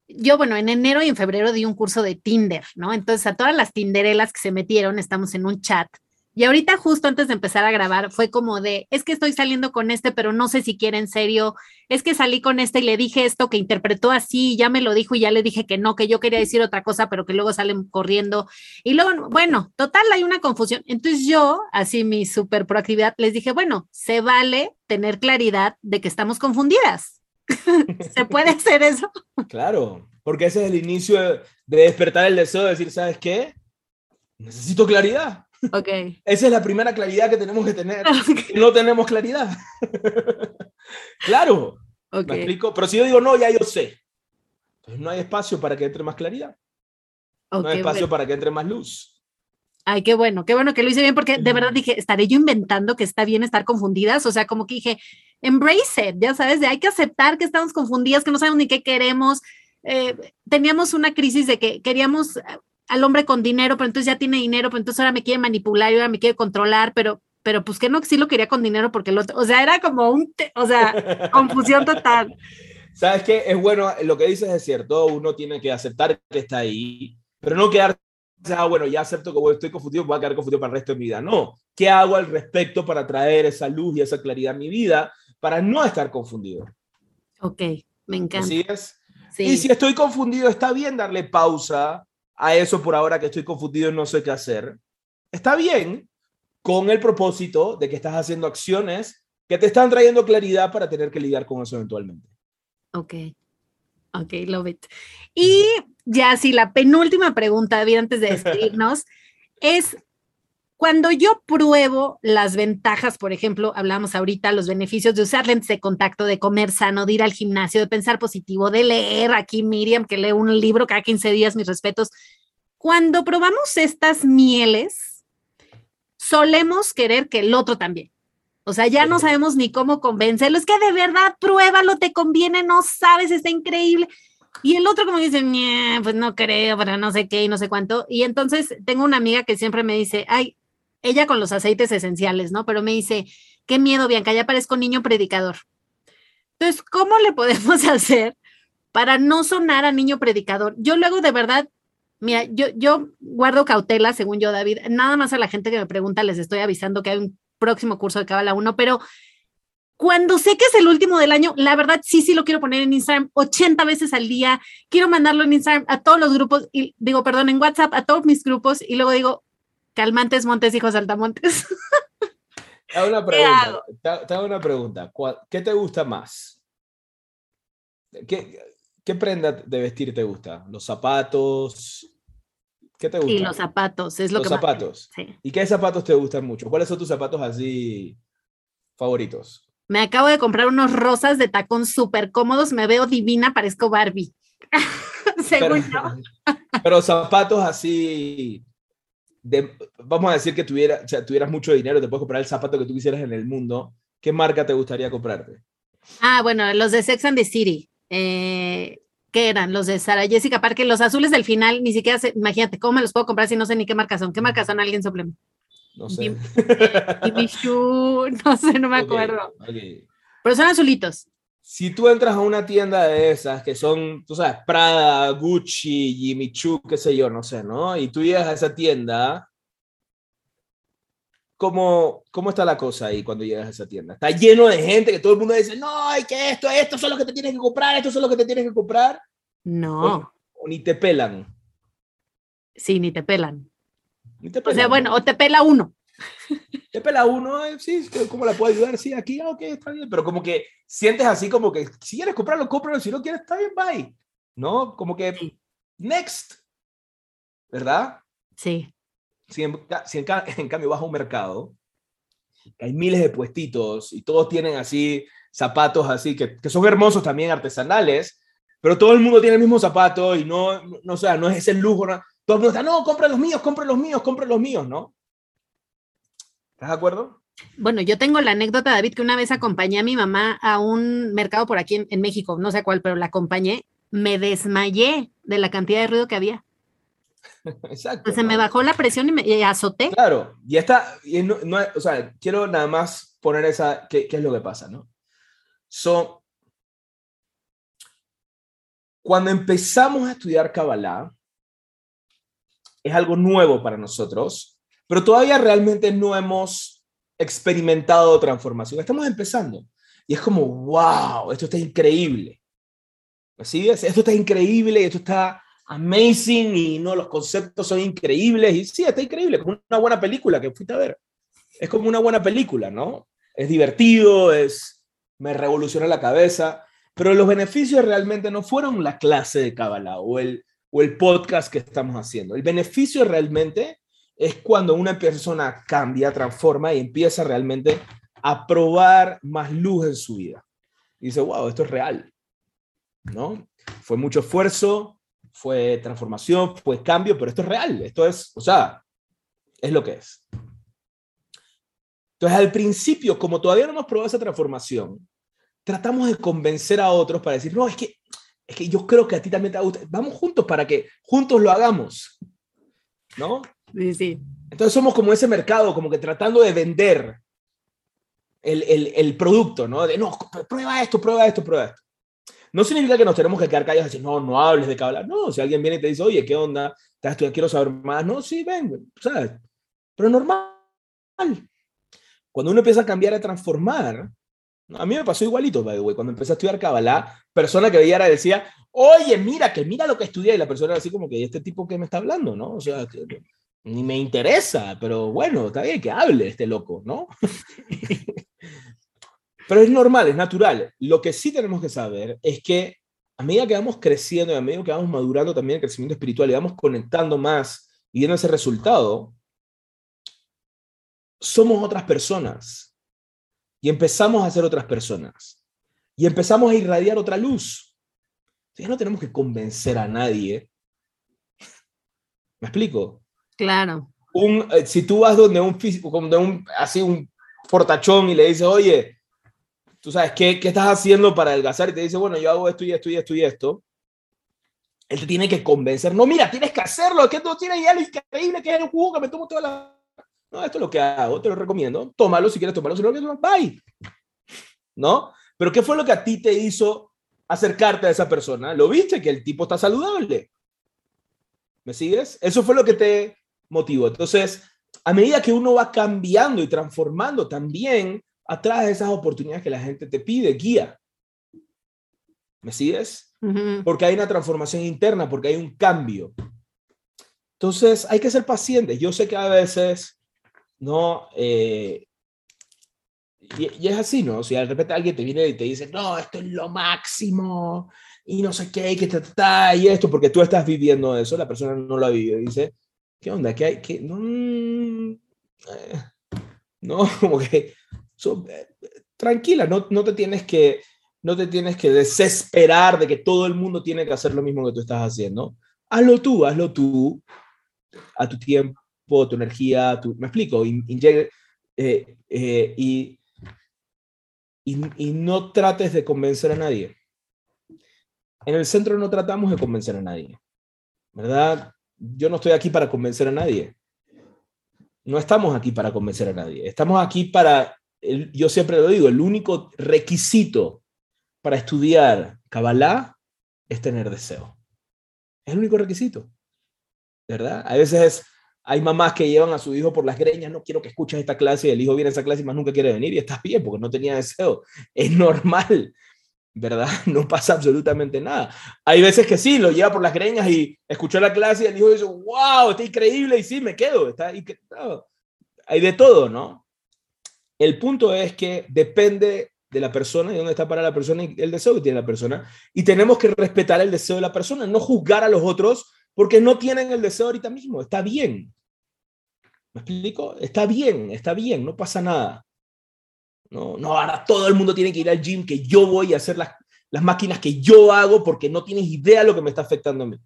yo, bueno, en enero y en febrero di un curso de Tinder, ¿no? Entonces, a todas las tinderelas que se metieron, estamos en un chat Y ahorita justo antes de empezar a grabar fue como de, es que estoy saliendo con este, pero no sé si quiere en serio, es que salí con este y le dije esto que interpretó así, ya me lo dijo y ya le dije que no, que yo quería decir otra cosa, pero que luego salen corriendo. Y luego, bueno, total, hay una confusión. Entonces yo, así mi súper proactividad, les dije, bueno, se vale tener claridad de que estamos confundidas. [laughs] ¿Se puede hacer eso? Claro, porque ese es el inicio de, despertar el deseo de decir, ¿sabes qué? Necesito claridad. Ok. Esa es la primera claridad que tenemos que tener. [laughs] No tenemos claridad. claro. Okay. ¿Me explico? Pero si yo digo, no, ya yo sé. Entonces no hay espacio para que entre más claridad. no hay espacio para que entre más luz. Ay, qué bueno, qué bueno que lo hice bien, porque de verdad dije, ¿estaré yo inventando que está bien estar confundidas? O sea, como que dije, embrace it, ya sabes, de hay que aceptar que estamos confundidas, que no sabemos ni qué queremos. Eh, teníamos una crisis de que queríamos al hombre con dinero, pero entonces ya tiene dinero, pero entonces ahora me quiere manipular y ahora me quiere controlar, pero, pero pues que no, sí lo quería con dinero porque el otro, o sea, era como un, o sea, [laughs] confusión total. ¿Sabes qué? Es bueno, lo que dices es cierto, uno tiene que aceptar que está ahí, pero no quedar ah, bueno, ya acepto que estoy confundido, voy a quedar confundido para el resto de mi vida. No, ¿qué hago al respecto para traer esa luz y esa claridad a mi vida para no estar confundido? Ok, me encanta. ¿Sí es? Sí. Y si estoy confundido, está bien darle pausa a eso por ahora que estoy confundido y no sé qué hacer. Está bien con el propósito de que estás haciendo acciones que te están trayendo claridad para tener que lidiar con eso eventualmente. Ok, ok, love it. Y ya sí, la penúltima pregunta, David, antes de [laughs] despedirnos, es cuando yo pruebo las ventajas, por ejemplo, hablamos ahorita, los beneficios de usar lentes de contacto, de comer sano, de ir al gimnasio, de pensar positivo, de leer, aquí Miriam, que lee un libro cada 15 días, mis respetos. Cuando probamos estas mieles, solemos querer que el otro también. O sea, ya no sabemos ni cómo convencerlo. Es que de verdad, pruébalo, te conviene, no sabes, está increíble. Y el otro como dice, pues no creo, para no sé qué y no sé cuánto. Y entonces tengo una amiga que siempre me dice, ay, ella con los aceites esenciales, ¿no? Pero me dice, qué miedo, Bianca, ya parezco niño predicador. Entonces, ¿cómo le [laughs] podemos hacer para no sonar a niño predicador? Yo luego de verdad, mira, yo, yo guardo cautela, según yo, David. Nada más a la gente que me pregunta les estoy avisando que hay un próximo curso de Cabala 1, pero cuando sé que es el último del año, la verdad sí, sí lo quiero poner en Instagram 80 veces al día. Quiero mandarlo en Instagram a todos los grupos y digo, perdón, en WhatsApp a todos mis grupos y luego digo, calmantes, montes, hijos saltamontes. [laughs] Te hago una pregunta. Te hago una pregunta. ¿Qué te gusta más? ¿Qué, ¿Qué prenda de vestir te gusta? ¿Los zapatos? ¿Qué te gusta? Y los zapatos, es lo los que zapatos. Sí. ¿Y qué zapatos te gustan mucho? ¿Cuáles son tus zapatos así favoritos? Me acabo de comprar unos rosas de tacón súper cómodos, me veo divina, parezco Barbie. [laughs] Según pero, pero zapatos así, de, vamos a decir que tuviera, o sea, tuvieras mucho dinero, te puedes comprar el zapato que tú quisieras en el mundo. ¿Qué marca te gustaría comprarte? Ah, bueno, los de Sex and the City. Eh, ¿Qué eran? Los de Sara Jessica Parker. Los azules del final, ni siquiera, sé, imagínate, ¿cómo me los puedo comprar si no sé ni qué marca son? ¿Qué marca son? Alguien supleme. No sé. [laughs] no sé, no me acuerdo. Pero son azulitos. Si tú entras a una tienda de esas que son, tú sabes, Prada, Gucci, Jimmy Choo, qué sé yo, no sé, ¿no? Y tú llegas a esa tienda, ¿cómo, ¿cómo está la cosa ahí cuando llegas a esa tienda? Está lleno de gente que todo el mundo dice, no, hay que esto, esto son lo que te tienes que comprar, esto son lo que te tienes que comprar. No. o ni te pelan. Sí, ni te pelan o sea, bueno, o te pela uno. Pela uno, eh, sí, ¿cómo la puedo ayudar? Sí, aquí, ok, está bien, pero como que sientes así como que si quieres comprarlo, cómpralo, si no quieres, está bien, bye. ¿No? Como que, next, ¿verdad? Sí. Si, [laughs] en, cambio vas a un mercado, hay miles de puestitos y todos tienen así zapatos así, que, que son hermosos también, artesanales, pero todo el mundo tiene el mismo zapato y no, no, o sea, no es ese lujo, ¿no? Todo el mundo está, no, compra los míos, compra los míos, compra los míos, ¿no? ¿Estás de acuerdo? Bueno, yo tengo la anécdota, David, que una vez acompañé a mi mamá a un mercado por aquí en, México, no sé cuál, pero la acompañé, me desmayé de la cantidad de ruido que había. [laughs] Exacto. Pues se me bajó la presión y me azoté. Claro, y esta, y no, o sea, quiero nada más poner esa, ¿qué, qué es lo que pasa, no? Son, cuando empezamos a estudiar Kabbalah, es algo nuevo para nosotros, pero todavía realmente no hemos experimentado transformación. Estamos empezando. Y es como, wow, esto está increíble. ¿Así es? Esto está increíble, esto está amazing y no, los conceptos son increíbles. Y sí, está increíble, como una buena película que fuiste a ver. Es como una buena película, ¿no? Es divertido, es, me revoluciona la cabeza, pero los beneficios realmente no fueron la clase de Kabbalah o el, o el podcast que estamos haciendo. El beneficio realmente es cuando una persona cambia, transforma y empieza realmente a probar más luz en su vida. Y dice, wow, esto es real. ¿No? Fue mucho esfuerzo, fue transformación, fue cambio, pero esto es real. Esto es, o sea, es lo que es. Entonces, al principio, como todavía no hemos probado esa transformación, tratamos de convencer a otros para decir, no, es que, es que yo creo que a ti también te gusta. Vamos juntos para que juntos lo hagamos. ¿No? Sí, sí. Entonces somos como ese mercado, como que tratando de vender el, el, el, producto, ¿no? De, no, prueba esto, prueba esto, prueba esto. No significa que nos tenemos que quedar callados y decir, no, no hables de qué hablar. No, si alguien viene y te dice, oye, ¿qué onda? ¿Estás quiero saber más. No, sí, ven, ¿sabes? Pero normal. Cuando uno empieza a cambiar, a transformar, a mí me pasó igualito, by the way, cuando empecé a estudiar Kabbalah, persona que veía decía, oye, mira, que mira lo que estudié, y la persona era así como que, ¿este tipo que me está hablando, no? O sea, ni me interesa, pero bueno, está bien que hable este loco, ¿no? [laughs] pero es normal, es natural. Lo que sí tenemos que saber es que a medida que vamos creciendo y a medida que vamos madurando también el crecimiento espiritual y vamos conectando más y viendo ese resultado, somos otras personas y empezamos a ser otras personas y empezamos a irradiar otra luz. Ya no tenemos que convencer a nadie. ¿Me explico? Claro. Un, eh, si tú vas donde un, donde un, así un portachón y le dices, oye, tú sabes, ¿qué, ¿qué estás haciendo para adelgazar? Y te dice, bueno, yo hago esto y esto y esto y esto. Él te tiene que convencer. No, mira, tienes que hacerlo, que esto tiene ya lo increíble que es el jugo que me tomo toda la... No, esto es lo que hago, te lo recomiendo. Tómalo si quieres tomarlo, si no bye. ¿No? Pero ¿qué fue lo que a ti te hizo acercarte a esa persona? ¿Lo viste? Que el tipo está saludable. ¿Me sigues? Eso fue lo que te motivo. Entonces, a medida que uno va cambiando y transformando, también atrás de esas oportunidades que la gente te pide, guía. ¿Me sigues? Porque hay una transformación interna, porque hay un cambio. Entonces, hay que ser pacientes. Yo sé que a veces, ¿no? Eh, y, es así, ¿no? Si de repente alguien te viene y te dice, no, esto es lo máximo, y no sé qué, que está, y esto, porque tú estás viviendo eso, la persona no lo ha vivido, y dice, ¿qué onda? ¿Qué hay? ¿Qué? No, mm, eh, no, [laughs] como que eh, tranquila, no, no, te tienes que, no te tienes que desesperar de que todo el mundo tiene que hacer lo mismo que tú estás haciendo. Hazlo tú, hazlo tú, a tu tiempo, tu energía, me explico, y, eh, y, y, no trates de convencer a nadie. En el centro no tratamos de convencer a nadie, ¿verdad? Yo no estoy aquí para convencer a nadie. No estamos aquí para convencer a nadie. Estamos aquí para, yo siempre lo digo, el único requisito para estudiar Kabbalah es tener deseo. Es el único requisito. ¿Verdad? A veces hay mamás que llevan a su hijo por las greñas, no quiero que escuches esta clase, y el hijo viene a esa clase y más nunca quiere venir, y estás bien porque no tenía deseo. Es normal. ¿Verdad? [laughs] No pasa absolutamente nada. Hay veces que sí, lo lleva por las greñas y escuchó la clase y el hijo dice, wow, está increíble y sí, me quedo. Está Hay de todo, ¿no? El punto es que depende de la persona y dónde está para la persona y el deseo que tiene la persona. Y tenemos que respetar el deseo de la persona, no juzgar a los otros porque no tienen el deseo ahorita mismo. Está bien. ¿Me explico? Está bien, está bien, no pasa nada. No, no, ahora todo el mundo tiene que ir al gym, que yo voy a hacer las, las máquinas que yo hago porque no tienes idea de lo que me está afectando a mí.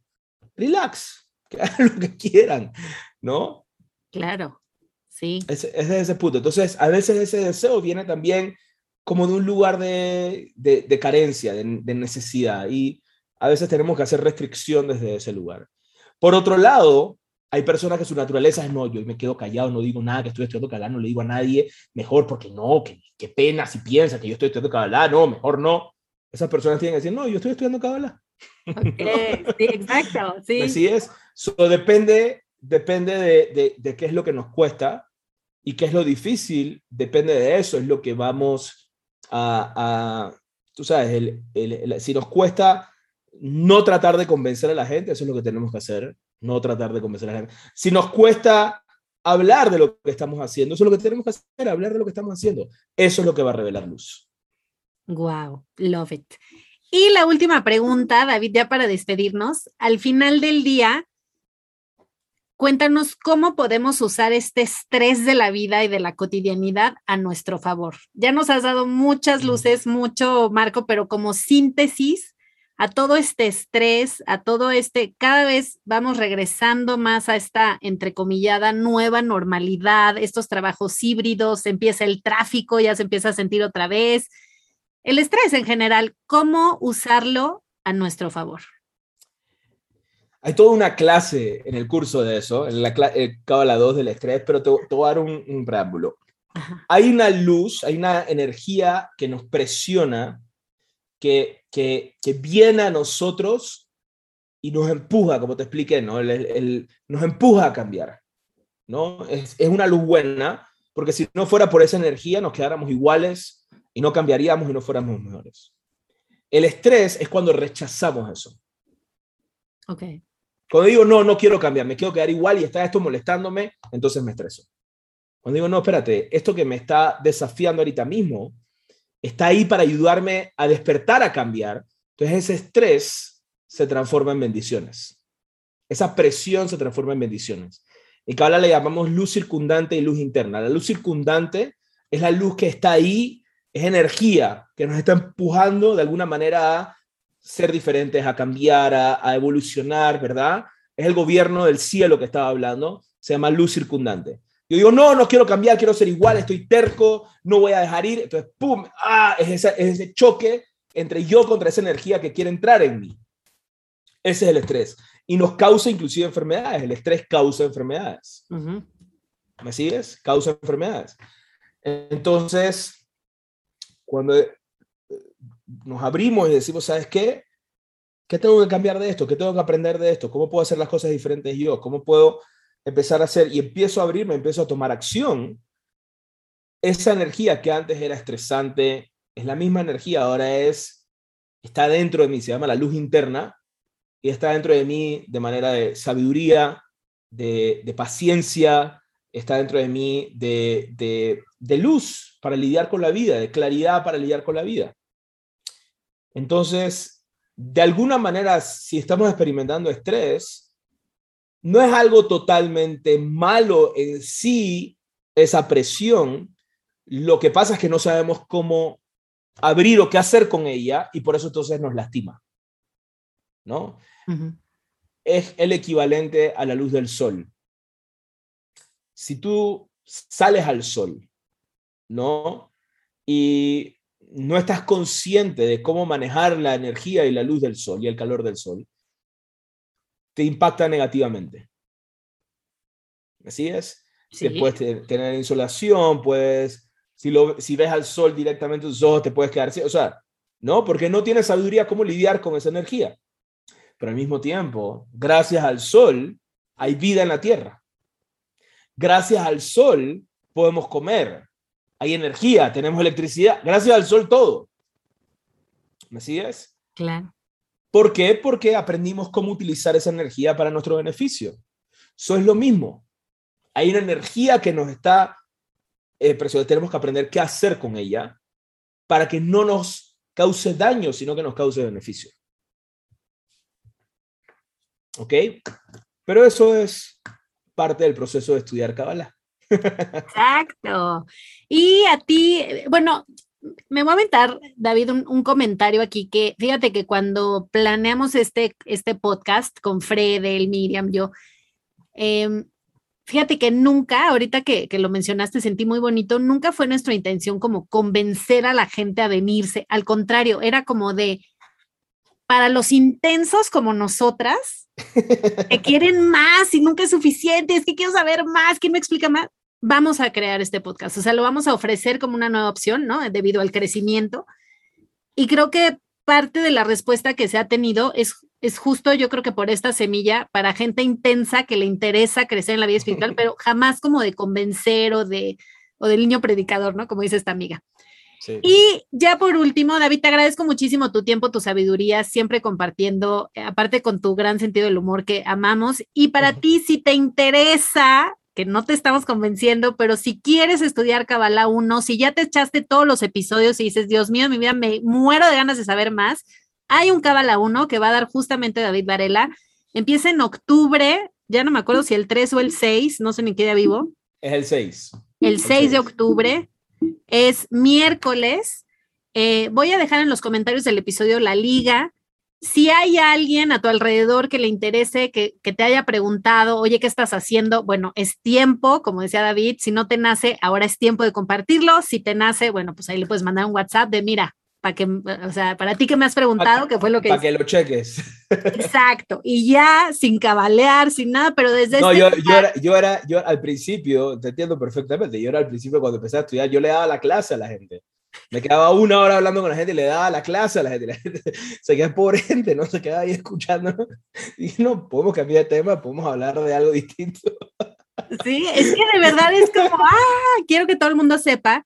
Relax, [laughs] que hagan lo que quieran, ¿no? Claro, sí. Es, es de ese punto. Entonces, a veces ese deseo viene también como de un lugar de, de, de carencia, de, de necesidad, y a veces tenemos que hacer restricción desde ese lugar. Por otro lado, hay personas que su naturaleza es no, yo me quedo callado, no digo nada, que estoy estudiando Kabbalah, no le digo a nadie, mejor porque no, que, qué pena si piensa que yo estoy estudiando Kabbalah, no, mejor no. Esas personas tienen que decir, no, yo estoy estudiando Kabbalah. Okay, sí, [laughs] exacto, sí. Así es. So, depende depende de, de, qué es lo que nos cuesta y qué es lo difícil, depende de eso, es lo que vamos a, a tú sabes, el, si nos cuesta no tratar de convencer a la gente, eso es lo que tenemos que hacer, no tratar de convencer a la gente. Si nos cuesta hablar de lo que estamos haciendo, eso es lo que tenemos que hacer, hablar de lo que estamos haciendo. Eso es lo que va a revelar luz. Wow, love it. Y la última pregunta, David, ya para despedirnos. Al final del día, cuéntanos cómo podemos usar este estrés de la vida y de la cotidianidad a nuestro favor. Ya nos has dado muchas luces, mucho marco, pero como síntesis a todo este estrés, a todo este, cada vez vamos regresando más a esta entrecomillada nueva normalidad, estos trabajos híbridos, empieza el tráfico, ya se empieza a sentir otra vez, el estrés en general, ¿cómo usarlo a nuestro favor? Hay toda una clase en el curso de eso, en la Cábala 2 del estrés, pero te, voy a dar un, preámbulo. Hay una luz, hay una energía que nos presiona, que, que, viene a nosotros y nos empuja, como te expliqué, ¿no? nos empuja a cambiar. ¿no? Es, es una luz buena, porque si no fuera por esa energía nos quedáramos iguales y no cambiaríamos y no fuéramos mejores. El estrés es cuando rechazamos eso. Ok. Cuando digo, no, no quiero cambiar, me quiero quedar igual y está esto molestándome, entonces me estreso. Cuando digo, no, espérate, esto que me está desafiando ahorita mismo está ahí para ayudarme a despertar, a cambiar. Entonces ese estrés se transforma en bendiciones. Esa presión se transforma en bendiciones. Y que ahora le llamamos luz circundante y luz interna. La luz circundante es la luz que está ahí, es energía que nos está empujando de alguna manera a ser diferentes, a cambiar, a, evolucionar, ¿verdad? Es el gobierno del cielo que estaba hablando, se llama luz circundante. Yo digo, no, no quiero cambiar, quiero ser igual, estoy terco, no voy a dejar ir. Entonces, ¡pum! ¡Ah! Es, ese choque entre yo contra esa energía que quiere entrar en mí. Ese es el estrés. Y nos causa inclusive enfermedades. El estrés causa enfermedades. ¿Me sigues? Causa enfermedades. Entonces, cuando nos abrimos y decimos, ¿sabes qué? ¿Qué tengo que cambiar de esto? ¿Qué tengo que aprender de esto? ¿Cómo puedo hacer las cosas diferentes yo? ¿Cómo puedo empezar a hacer? Y empiezo a abrirme, empiezo a tomar acción. Esa energía que antes era estresante, es la misma energía, ahora es, está dentro de mí, se llama la luz interna, y está dentro de mí de manera de sabiduría, de, paciencia, está dentro de mí de, de luz para lidiar con la vida, de claridad para lidiar con la vida. Entonces, de alguna manera, si estamos experimentando estrés, no es algo totalmente malo en sí esa presión. Lo que pasa es que no sabemos cómo abrir o qué hacer con ella y por eso entonces nos lastima. ¿No? Es el equivalente a la luz del sol. Si tú sales al sol, ¿no? Y no estás consciente de cómo manejar la energía y la luz del sol y el calor del sol, te impacta negativamente. ¿Así es? puedes tener insolación, puedes, si, lo, si ves al sol directamente tus ojos, te puedes quedar, o sea, ¿no? Porque no tienes sabiduría cómo lidiar con esa energía. Pero al mismo tiempo, gracias al sol, hay vida en la tierra. Gracias al sol podemos comer, hay energía, tenemos electricidad, gracias al sol todo. ¿Me sigues? Claro. ¿Por qué? Porque aprendimos cómo utilizar esa energía para nuestro beneficio. Eso es lo mismo. Hay una energía que nos está, eh, tenemos que aprender qué hacer con ella para que no nos cause daño, sino que nos cause beneficio. ¿Ok? Pero eso es parte del proceso de estudiar Kabbalah. [laughs] Exacto. Y a ti, bueno, me voy a aventar, David, un, comentario aquí que fíjate que cuando planeamos este, este podcast con Fred, el Miriam, yo, em, fíjate que nunca, ahorita que, que, lo mencionaste, sentí muy bonito, nunca fue nuestra intención como convencer a la gente a venirse, al contrario, era como de, para los intensos como nosotras, [laughs] que quieren más y nunca es suficiente, es que quiero saber más, ¿quién me explica más? Vamos a crear este podcast, o sea, lo vamos a ofrecer como una nueva opción, ¿no? Debido al crecimiento. Y creo que parte de la respuesta que se ha tenido es es justo yo creo que por esta semilla para gente intensa que le interesa crecer en la vida espiritual, [laughs] pero jamás como de convencer o de o del niño predicador, ¿no? Como dice esta amiga. Y ya por último, David, te agradezco muchísimo tu tiempo, tu sabiduría, siempre compartiendo, eh, aparte con tu gran sentido del humor que amamos. Y para ti, si te interesa, que no te estamos convenciendo, pero si quieres estudiar Kabbalah 1, si ya te echaste todos los episodios y dices, Dios mío, mi vida, me muero de ganas de saber más, hay un Kabbalah 1 que va a dar justamente David Varela. Empieza en octubre, ya no me acuerdo si el 3 o el 6, no sé ni qué día vivo. Es el 6. El 6 de octubre es miércoles. Eh, voy a dejar en los comentarios del episodio la liga. Si hay alguien a tu alrededor que le interese, que, que, te haya preguntado, oye, ¿qué estás haciendo? Bueno, es tiempo, como decía David, si no te nace, ahora es tiempo de compartirlo. Si te nace, bueno, pues ahí le puedes mandar un WhatsApp de, mira, para que, o sea, para ti que me has preguntado, que fue lo que... Para que lo cheques. Exacto, y ya sin cabalear, sin nada, pero desde... No, este yo, yo, era, yo, era, yo al principio, te entiendo perfectamente, yo era al principio cuando empecé a estudiar, yo le daba la clase a la gente. Me quedaba una hora hablando con la gente le daba la clase a la gente. La gente [laughs] se queda pobre gente, ¿no? Se queda ahí escuchando. Y no, podemos cambiar de tema, podemos hablar de algo distinto. Sí, es que de verdad es como, [laughs] ah, quiero que todo el mundo sepa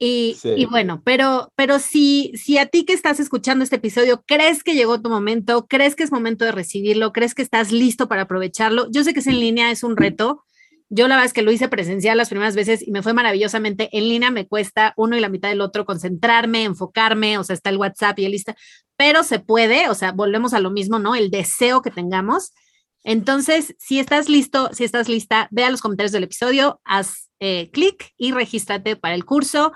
y, y, bueno, pero, pero si, si a ti que estás escuchando este episodio crees que llegó tu momento, crees que es momento de recibirlo, crees que estás listo para aprovecharlo, yo sé que es en línea, es un reto. Yo la verdad es que lo hice presencial las primeras veces y me fue maravillosamente. En línea me cuesta uno y la mitad del otro concentrarme, enfocarme, o sea, está el WhatsApp y el lista, pero se puede, o sea, volvemos a lo mismo, ¿no? El deseo que tengamos. Entonces, si estás listo, si estás lista, ve a los comentarios del episodio, haz eh, clic y regístrate para el curso.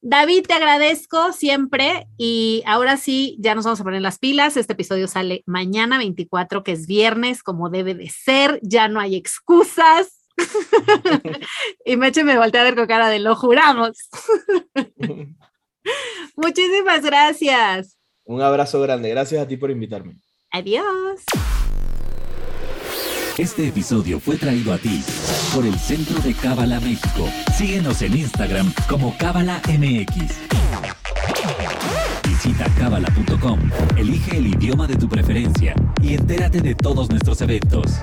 David, te agradezco siempre y ahora sí, ya nos vamos a poner las pilas. Este episodio sale mañana 24, que es viernes, como debe de ser. Ya no hay excusas. [laughs] y Meche me volteé a ver con cara de lo juramos. [laughs] Muchísimas gracias. Un abrazo grande. Gracias a ti por invitarme. Adiós. Este episodio fue traído a ti por el Centro de Cábala México. Síguenos en Instagram como Cábala MX. Visita cábala.com, elige el idioma de tu preferencia y entérate de todos nuestros eventos.